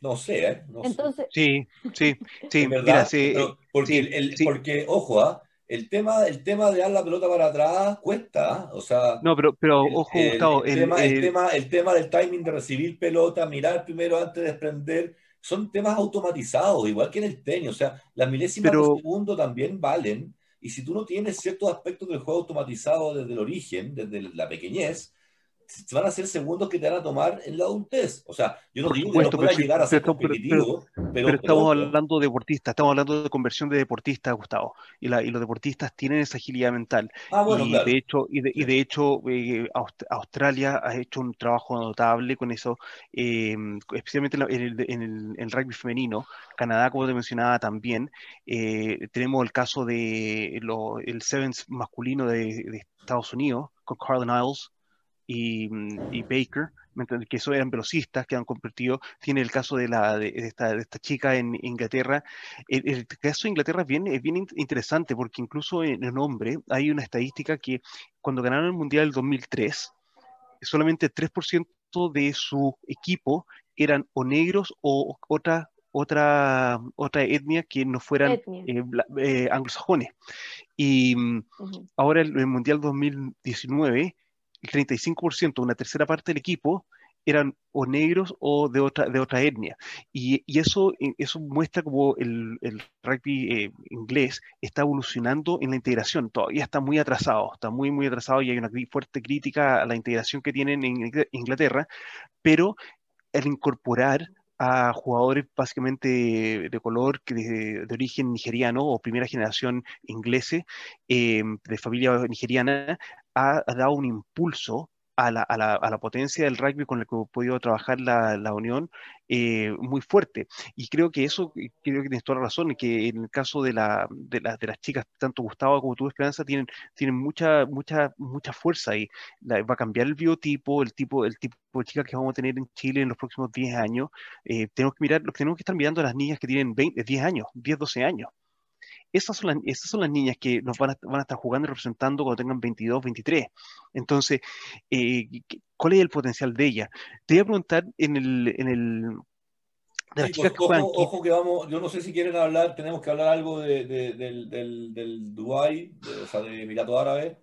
No sé, ¿eh? Entonces, Sí, sí, sí. Mira, sí, porque, el, porque, ojo, ¿ah? El tema, el tema de dar la pelota para atrás cuesta, o sea... No, pero, pero ojo, Gustavo... El, tema, el, tema, el tema del timing de recibir pelota, mirar primero antes de desprender, son temas automatizados, igual que en el tenis, o sea, las milésimas de segundo también valen, y si tú no tienes ciertos aspectos del juego automatizado desde el origen, desde la pequeñez, van a ser segundos que te van a tomar en la adultez. O sea, yo no digo que no pueda llegar a ser competitivo, pero, estamos hablando de deportistas, estamos hablando de conversión de deportistas, Gustavo, y, la, y los deportistas tienen esa agilidad mental. Ah, bueno, y, de hecho, y, de, y de hecho, eh, Australia ha hecho un trabajo notable con eso, eh, especialmente en el, en, el, rugby femenino. Canadá, como te mencionaba también, eh, tenemos el caso de lo, el Sevens masculino de, de Estados Unidos, con Carlin Isles, Mm, y, Baker, que eso eran velocistas que han convertido, tiene el caso de, la, de, esta, de esta, chica en Inglaterra. El, caso de Inglaterra es bien, es bien interesante porque incluso en el nombre hay una estadística que cuando ganaron el Mundial del 2003, solamente 3% de su equipo eran o negros o otra otra, otra etnia que no fueran eh, eh, anglosajones. Y mm, ahora el, el Mundial 2019 el 35%, una tercera parte del equipo, eran o negros o de otra, de otra etnia. Y, eso, eh, eso muestra como el, rugby eh, inglés está evolucionando en la integración. Todavía está muy atrasado, está muy, muy atrasado y hay una fuerte crítica a la integración que tienen en Inglaterra, pero al incorporar a jugadores básicamente de, color que de, origen nigeriano o primera generación inglese, eh, de familia nigeriana, ha, dado un impulso a la, a, la, a la, potencia del rugby con el que ha podido trabajar la, la Unión eh, muy fuerte. Y creo que eso, creo que tienes toda la razón, que en el caso de, de, de las chicas, tanto Gustavo como tú, Esperanza, tienen, tienen mucha, mucha, mucha fuerza y va a cambiar el biotipo, el tipo, el tipo de chicas que vamos a tener en Chile en los próximos 10 años. Eh, tenemos que mirar, tenemos que estar mirando a las niñas que tienen 20, 10 años, 10, 12 años esas son, las, esas son las niñas que nos van a, van a estar jugando y representando cuando tengan 22, 23. Entonces, eh, ¿cuál es el potencial de ella? Te voy a preguntar en el... En el de las chicas pues, que ojo, ojo, que vamos, yo no sé si quieren hablar, tenemos que hablar algo de, de, del, del, del Dubái, o sea, de Emirato Árabe,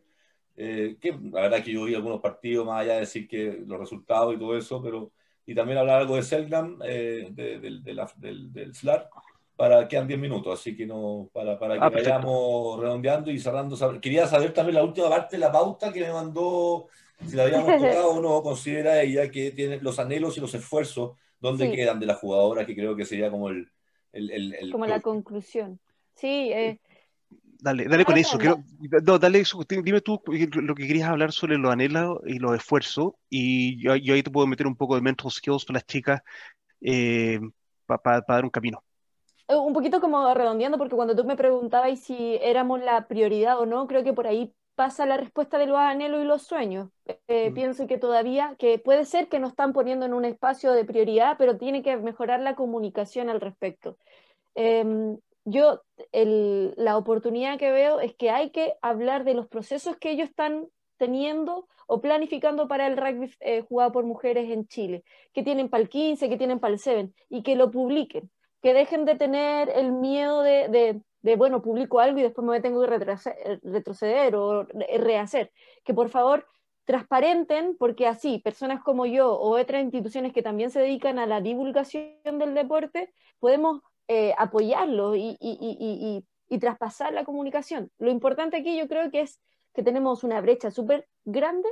eh, que la verdad que yo vi algunos partidos, más allá de decir que los resultados y todo eso, pero y también hablar algo de Selgram, eh, de, del, del, del SLAR, para quedan 10 minutos, así que no, para, para que ah, vayamos redondeando y cerrando. Quería saber también la última parte de la pauta que me mandó, si la habíamos tocado o no, considera ella que tiene los anhelos y los esfuerzos, ¿dónde quedan de la jugadora? Que creo que sería como el... el, como la conclusión. Sí, eh, Dale, dale con eso. no, dale eso. Dime tú lo que querías hablar sobre los anhelos y los esfuerzos. Y yo, yo, ahí te puedo meter un poco de mental skills para las chicas para dar un camino. Un poquito como redondeando, porque cuando tú me preguntabas si éramos la prioridad o no, creo que por ahí pasa la respuesta de los anhelos y los sueños. Mm. Pienso que todavía, que puede ser que nos están poniendo en un espacio de prioridad, pero tiene que mejorar la comunicación al respecto. Em, yo la oportunidad que veo es que hay que hablar de los procesos que ellos están teniendo o planificando para el rugby eh, jugado por mujeres en Chile, que tienen para el 15, que tienen para el 7, y que lo publiquen, que dejen de tener el miedo de, de, bueno, publico algo y después me tengo que retroceder, retroceder o rehacer, que por favor transparenten, porque así personas como yo o otras instituciones que también se dedican a la divulgación del deporte, podemos eh, apoyarlo y, y, traspasar la comunicación. Lo importante aquí yo creo que es que tenemos una brecha súper grande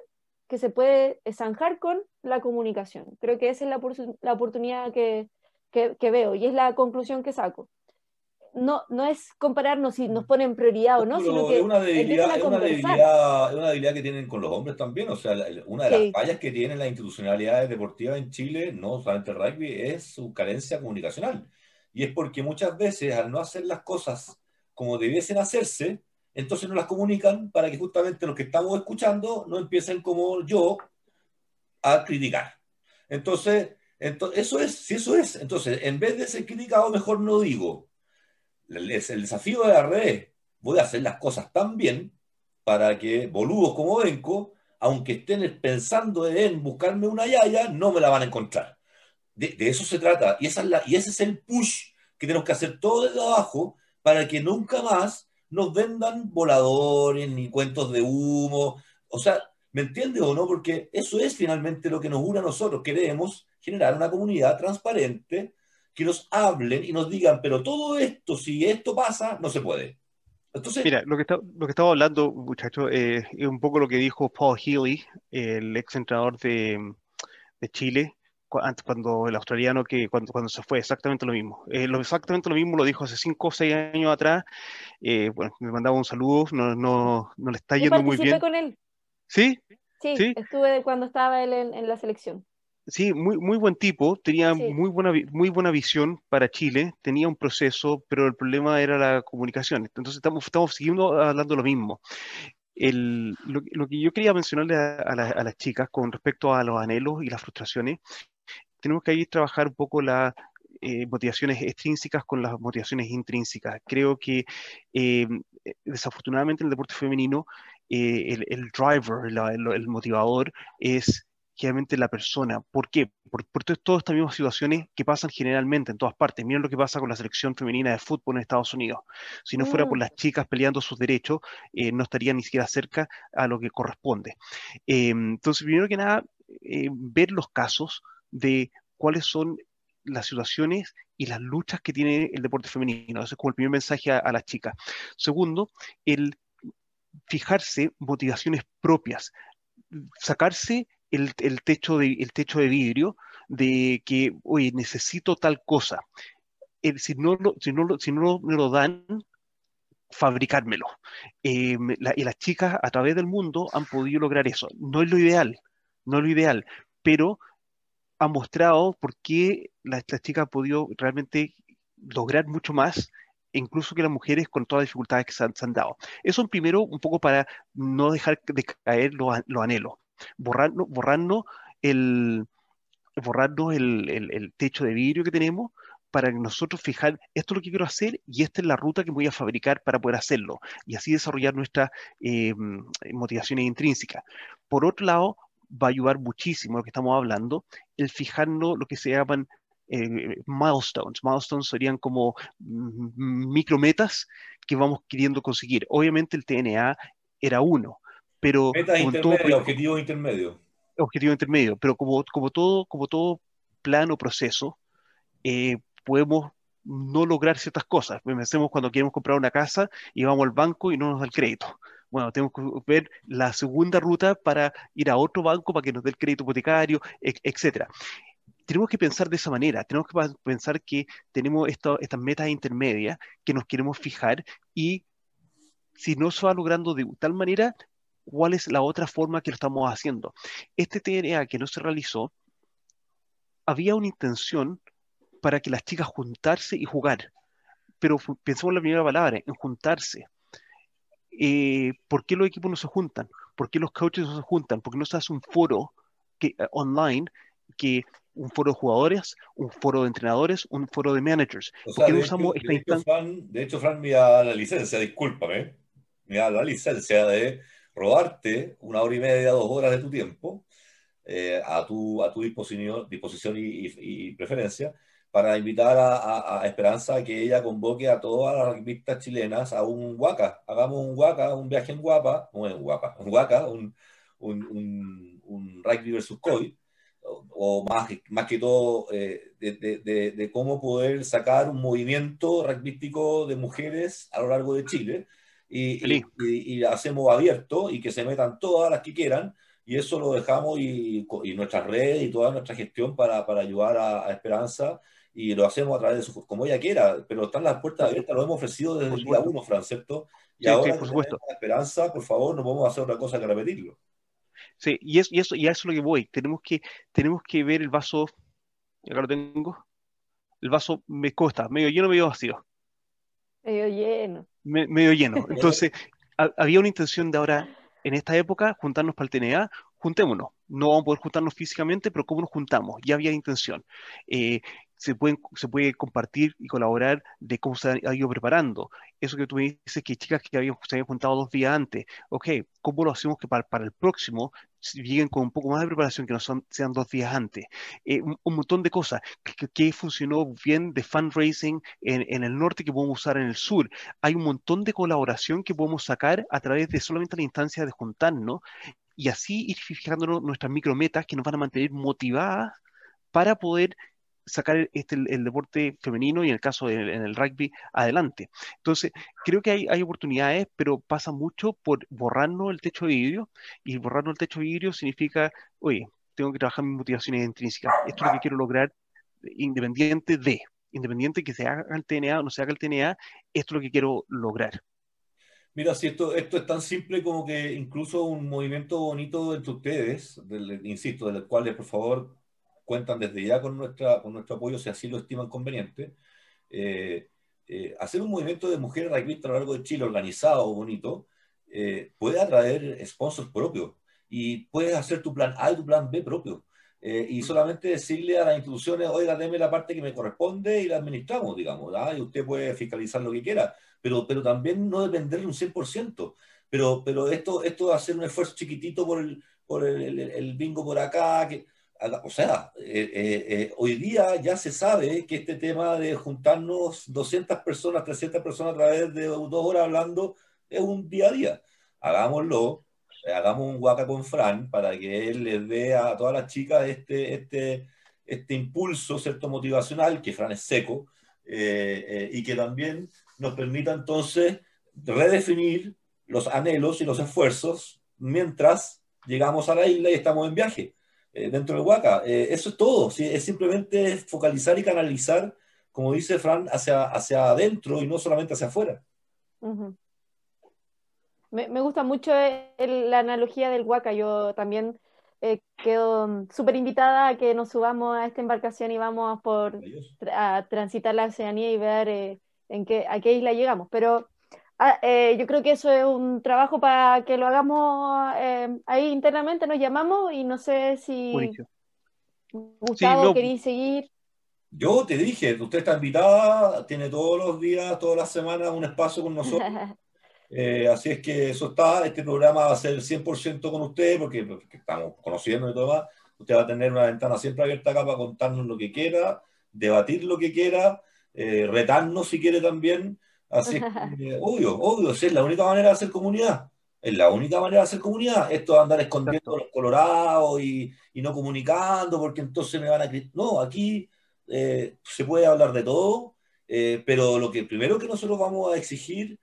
que se puede zanjar con la comunicación. Creo que esa es la, la oportunidad que, que, veo y es la conclusión que saco. No, no es compararnos si nos ponen prioridad o no, sino que es una debilidad, es una debilidad, es una debilidad que tienen con los hombres también. O sea, una de las fallas que tienen las institucionalidades deportivas en Chile, no solamente el rugby, es su carencia comunicacional. Y es porque muchas veces al no hacer las cosas como debiesen hacerse, entonces no las comunican para que justamente los que estamos escuchando no empiecen como yo a criticar. Entonces, entonces eso es, si eso es, entonces en vez de ser criticado, mejor no digo. El, el desafío de la red, voy a hacer las cosas tan bien para que boludos como Benco, aunque estén pensando en buscarme una yaya, no me la van a encontrar. De, eso se trata. Y, esa es ese es el push que tenemos que hacer todo desde abajo para que nunca más nos vendan voladores ni cuentos de humo. O sea, ¿me entiende o no? Porque eso es finalmente lo que nos une a nosotros. Queremos generar una comunidad transparente que nos hablen y nos digan, pero todo esto, si esto pasa, no se puede. Entonces, Mira, lo que, está, lo que estaba hablando, muchachos, eh, es un poco lo que dijo Paul Healy, el ex entrenador de, de Chile, cuando el australiano que cuando, cuando se fue, exactamente lo mismo. Eh, lo, exactamente lo mismo lo dijo hace 5 o 6 años atrás. Eh, bueno, me mandaba un saludo, no, no, no le está yendo muy bien. con él. ¿Sí? Sí, estuve cuando estaba él en, la selección. Sí, muy, muy buen tipo, tenía muy, buena, muy buena visión para Chile, tenía un proceso, pero el problema era la comunicación. Entonces estamos, estamos siguiendo hablando lo mismo lo, que yo quería mencionarle a, las chicas con respecto a los anhelos y las frustraciones, tenemos que ahí trabajar un poco las eh, motivaciones extrínsecas con las motivaciones intrínsecas. Creo que eh, desafortunadamente en el deporte femenino eh, el, driver, el motivador es generalmente la persona. ¿Por qué? Por, todas estas mismas situaciones que pasan generalmente en todas partes. Miren lo que pasa con la selección femenina de fútbol en Estados Unidos. Si no fuera por mm. las chicas peleando sus derechos, eh, no estaría ni siquiera cerca a lo que corresponde. Eh, entonces, primero que nada, eh, ver los casos de cuáles son las situaciones y las luchas que tiene el deporte femenino. Ese es como el primer mensaje a, a las chicas. Segundo, el fijarse motivaciones propias, sacarse el, techo de, el techo de vidrio de que, oye, necesito tal cosa. si, no lo, si, no si no me lo dan, fabricármelo. Eh, y las chicas a través del mundo han podido lograr eso. No es lo ideal, no es lo ideal, pero ha mostrado por qué las, chicas han podido realmente lograr mucho más incluso que las mujeres con todas las dificultades que se han, dado. Eso primero un poco para no dejar de caer los lo anhelos borrarnos, borrarnos, el, borrarnos el, techo de vidrio que tenemos para nosotros fijar, esto es lo que quiero hacer y esta es la ruta que voy a fabricar para poder hacerlo y así desarrollar nuestras eh, motivaciones intrínsecas. Por otro lado, va a ayudar muchísimo lo que estamos hablando, el fijarnos lo que se llaman eh, milestones. Milestones serían como mm, micrometas que vamos queriendo conseguir. Obviamente el TNA era uno, pero objetivo intermedio. Objetivo intermedio, pero como, como, todo, como todo plan o proceso, eh, podemos no lograr ciertas cosas. Pensemos cuando queremos comprar una casa y vamos al banco y no nos da el crédito. Bueno, tenemos que ver la segunda ruta para ir a otro banco para que nos dé el crédito hipotecario, etc. Tenemos que pensar de esa manera, tenemos que pensar que tenemos estas metas intermedias que nos queremos fijar y si no se va logrando de tal manera, cuál es la otra forma que lo estamos haciendo. Este TNA que no se realizó, había una intención para que las chicas juntarse y jugar. Pero pensemos en la primera palabra, en juntarse. Eh, ¿Por qué los equipos no se juntan? ¿Por qué los coaches no se juntan? ¿Por qué no se hace un foro que, eh, online que un foro de jugadores, un foro de entrenadores, un foro de managers. ¿Por qué no usamos esta instancia? De hecho, Fran me da la licencia, discúlpame, me da la licencia de robarte una hora y media, dos horas de tu tiempo eh, a, tu, a tu disposición, disposición y, preferencia para invitar a, a, Esperanza a que ella convoque a todas las rugbyistas chilenas a un Huaca. Hagamos un Huaca, un viaje en Guapa, no en Guapa, un Huaca, un, un, un, un rugby versus COI, o, más, más que todo eh, de, de, de, cómo poder sacar un movimiento rugbyístico de mujeres a lo largo de Chile y, y, hacemos abierto y que se metan todas las que quieran y eso lo dejamos y, y nuestras redes y toda nuestra gestión para, para ayudar a, Esperanza y lo hacemos a través de su, como ella quiera, pero están las puertas abiertas, lo hemos ofrecido desde el día uno, Fran, ¿cierto? Y ahora, por supuesto. Esperanza, por favor, no podemos hacer otra cosa que repetirlo. Sí, y eso, y eso, y a eso es lo que voy. Tenemos que, tenemos que ver el vaso, acá lo tengo, el vaso me costa, medio lleno, medio vacío. Medio lleno. medio lleno. Entonces, había una intención de ahora, en esta época, juntarnos para el TNA, juntémonos. No vamos a poder juntarnos físicamente, pero ¿cómo nos juntamos? Ya había intención. Eh, se, pueden, se puede compartir y colaborar de cómo se ha ido preparando. Eso que tú me dices que chicas que habían, se habían juntado dos días antes, ok, ¿cómo lo hacemos que para, para el próximo lleguen con un poco más de preparación, que no son, sean dos días antes? Eh, un, montón de cosas que, funcionó bien de fundraising en, en, el norte que podemos usar en el sur. Hay un montón de colaboración que podemos sacar a través de solamente la instancia de juntarnos y así ir fijándonos nuestras micrometas que nos van a mantener motivadas para poder sacar este, el, deporte femenino y en el caso del en el rugby adelante. Entonces, creo que hay, hay, oportunidades, pero pasa mucho por borrarnos el techo de vidrio y borrarnos el techo de vidrio significa, oye, tengo que trabajar mis motivaciones intrínsecas. Esto es lo que quiero lograr independiente de, independiente que se haga el TNA o no se haga el TNA, esto es lo que quiero lograr. Mira, si esto, esto es tan simple como que incluso un movimiento bonito entre ustedes, insisto, de los cuales por favor cuentan desde ya con, nuestra, con nuestro apoyo si así lo estiman conveniente. Eh, eh, hacer un movimiento de mujeres rugbyistas a lo largo de Chile organizado, bonito, eh, puede atraer sponsors propios y puedes hacer tu plan A y tu plan B propio. y solamente decirle a las instituciones, oiga, deme la parte que me corresponde y la administramos, digamos, y usted puede fiscalizar lo que quiera, pero, pero también no dependerle un 100%. Pero, pero esto, esto de hacer un esfuerzo chiquitito por el, por el, el bingo por acá, que, o sea, eh, eh, eh, hoy día ya se sabe que este tema de juntarnos 200 personas, 300 personas a través de dos horas hablando es un día a día. Hagámoslo, hagamos un guaca con Fran para que él les dé a todas las chicas este, este, este impulso, cierto, motivacional, que Fran es seco, y que también nos permita entonces redefinir los anhelos y los esfuerzos mientras llegamos a la isla y estamos en viaje. Eh, dentro del Huaca. Eh, eso es todo, es simplemente focalizar y canalizar, como dice Fran, hacia, hacia adentro y no solamente hacia afuera. me, gusta mucho la analogía del Huaca. Yo también eh, quedo súper invitada a que nos subamos a esta embarcación y vamos por, a transitar la Oceanía y ver en qué, a qué isla llegamos. Pero Ah, eh, yo creo que eso es un trabajo para que lo hagamos eh, ahí internamente, nos llamamos y no sé si Gustavo quería seguir. Yo te dije, usted está invitada, tiene todos los días, todas las semanas un espacio con nosotros. Eh, así es que eso está, este programa va a ser 100% con usted porque, estamos conociendo y todo más. Usted va a tener una ventana siempre abierta acá para contarnos lo que quiera, debatir lo que quiera, retarnos si quiere también. Así que, obvio, obvio, es la única manera de hacer comunidad. Es la única manera de hacer comunidad. Esto de andar escondiendo los colorados y, y, no comunicando porque entonces me van a... No, aquí eh, se puede hablar de todo, eh, pero lo que primero que nosotros vamos a exigir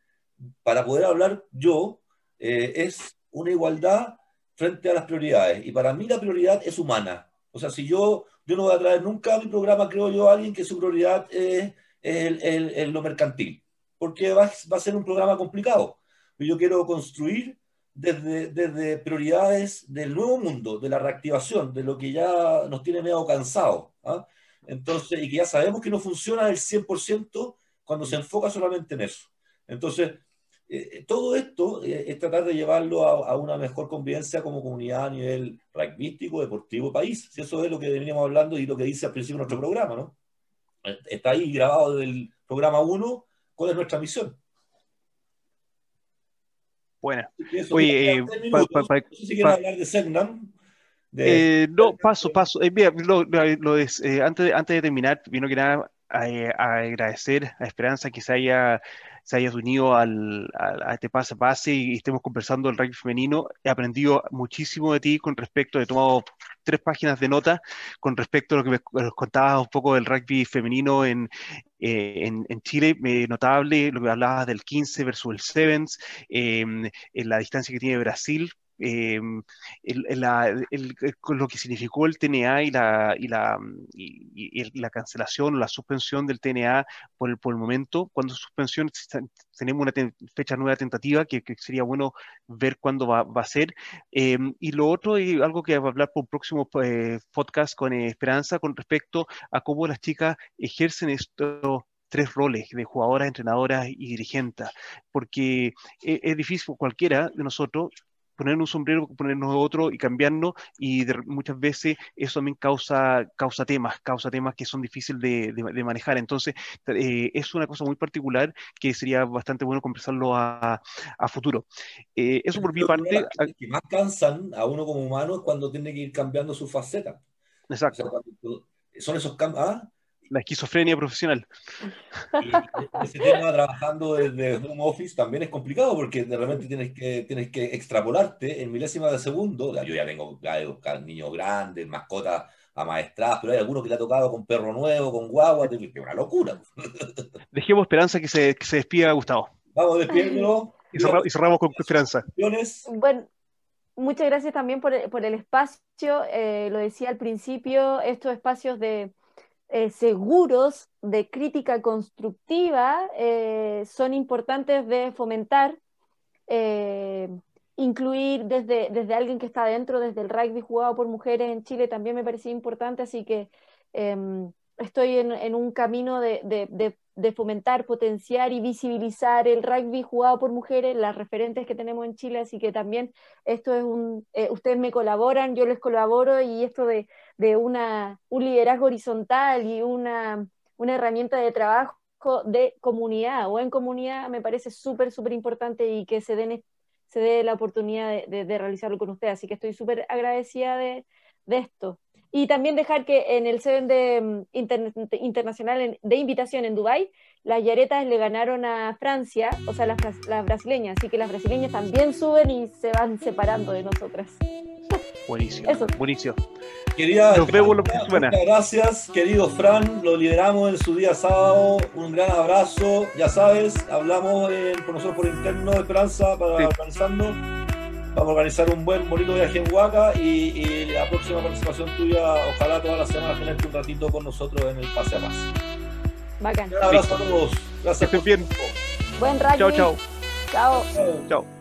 para poder hablar yo eh, es una igualdad frente a las prioridades. Y para mí la prioridad es humana. O sea, si yo, yo no voy a traer nunca a mi programa, creo yo, a alguien que su prioridad es, el, el, lo mercantil porque va, va a ser un programa complicado. Yo quiero construir desde, desde prioridades del nuevo mundo, de la reactivación, de lo que ya nos tiene medio cansado. ¿ah? Entonces, y que ya sabemos que no funciona del 100% cuando se enfoca solamente en eso. Entonces, eh, todo esto eh, es tratar de llevarlo a, una mejor convivencia como comunidad a nivel rugbyístico, deportivo, país. Si eso es lo que veníamos hablando y lo que dice al principio nuestro programa, ¿no? Eh, está ahí grabado del programa 1, cuál es nuestra misión. Bueno, oye, eh, no sé si hablar de Segnam. no, paso, paso. lo, antes, antes de terminar, vino que nada a, agradecer a Esperanza que se haya, se haya unido al, a este pase a pase y estemos conversando del rugby femenino. He aprendido muchísimo de ti con respecto, he tomado tres páginas de nota con respecto a lo que me contabas un poco del rugby femenino en, eh, en, en, Chile, eh, notable lo que hablabas del 15 versus el 7, eh, en la distancia que tiene Brasil eh, lo que significó el TNA y la, y la, y, la cancelación o la suspensión del TNA por el, por el momento. Cuando suspensión tenemos una fecha nueva tentativa que, sería bueno ver cuándo va, va a ser. Em, y lo otro, y algo que va a hablar por próximo eh, podcast con Esperanza con respecto a cómo las chicas ejercen estos tres roles de jugadoras, entrenadoras y dirigentes, porque es, es difícil cualquiera de nosotros poner un sombrero, ponernos otro y cambiarnos, y muchas veces eso también causa, causa temas, causa temas que son difíciles de, manejar. Entonces, eh, es una cosa muy particular que sería bastante bueno conversarlo a, futuro. Eh, eso por mi parte. Que más cansan a uno como humano es cuando tiene que ir cambiando su faceta. Exacto. son esos cambios. ¿ah? La esquizofrenia profesional. Y ese tema trabajando desde home office también es complicado porque de repente tienes que, tienes que extrapolarte en milésimas de segundo. Yo ya tengo niños grandes, mascotas amaestradas, pero hay algunos que le ha tocado con perro nuevo, con guagua, es una locura. Dejemos esperanza que se, que se despida Gustavo. Vamos, despiérmelo. Y, y, cerramos con esperanza. Bueno, muchas gracias también por el, por el espacio. Eh, lo decía al principio, estos espacios de eh, seguros de crítica constructiva eh, son importantes de fomentar, eh, incluir desde, desde alguien que está dentro, desde el rugby jugado por mujeres en Chile también me parecía importante, así que em, estoy en, un camino de, de, fomentar, potenciar y visibilizar el rugby jugado por mujeres, las referentes que tenemos en Chile, así que también esto es un, eh, ustedes me colaboran, yo les colaboro y esto de, una, un liderazgo horizontal y una, una herramienta de trabajo de comunidad o en comunidad me parece súper, súper importante y que se, den, se dé la oportunidad de, realizarlo con ustedes, así que estoy súper agradecida de, de esto. Y también dejar que en el Seven de, mm, Internacional de Invitación en Dubái, las yaretas le ganaron a Francia, o sea, las, las brasileñas, así que las brasileñas también suben y se van separando de nosotras. Buenísimo, Eso. buenísimo. Querida, Nos vemos muchas gracias, querido Fran, lo lideramos en su día sábado, un gran abrazo, ya sabes, hablamos con nosotros por interno de Esperanza para sí. Vamos a organizar un buen, bonito viaje en Huaca y, la próxima participación tuya, ojalá todas las semanas tenerte un ratito con nosotros en el Pase a Pase. Bacán. Un abrazo a todos. Gracias. Que estén bien. Buen rayo. Chao, chao. Chao. Chao.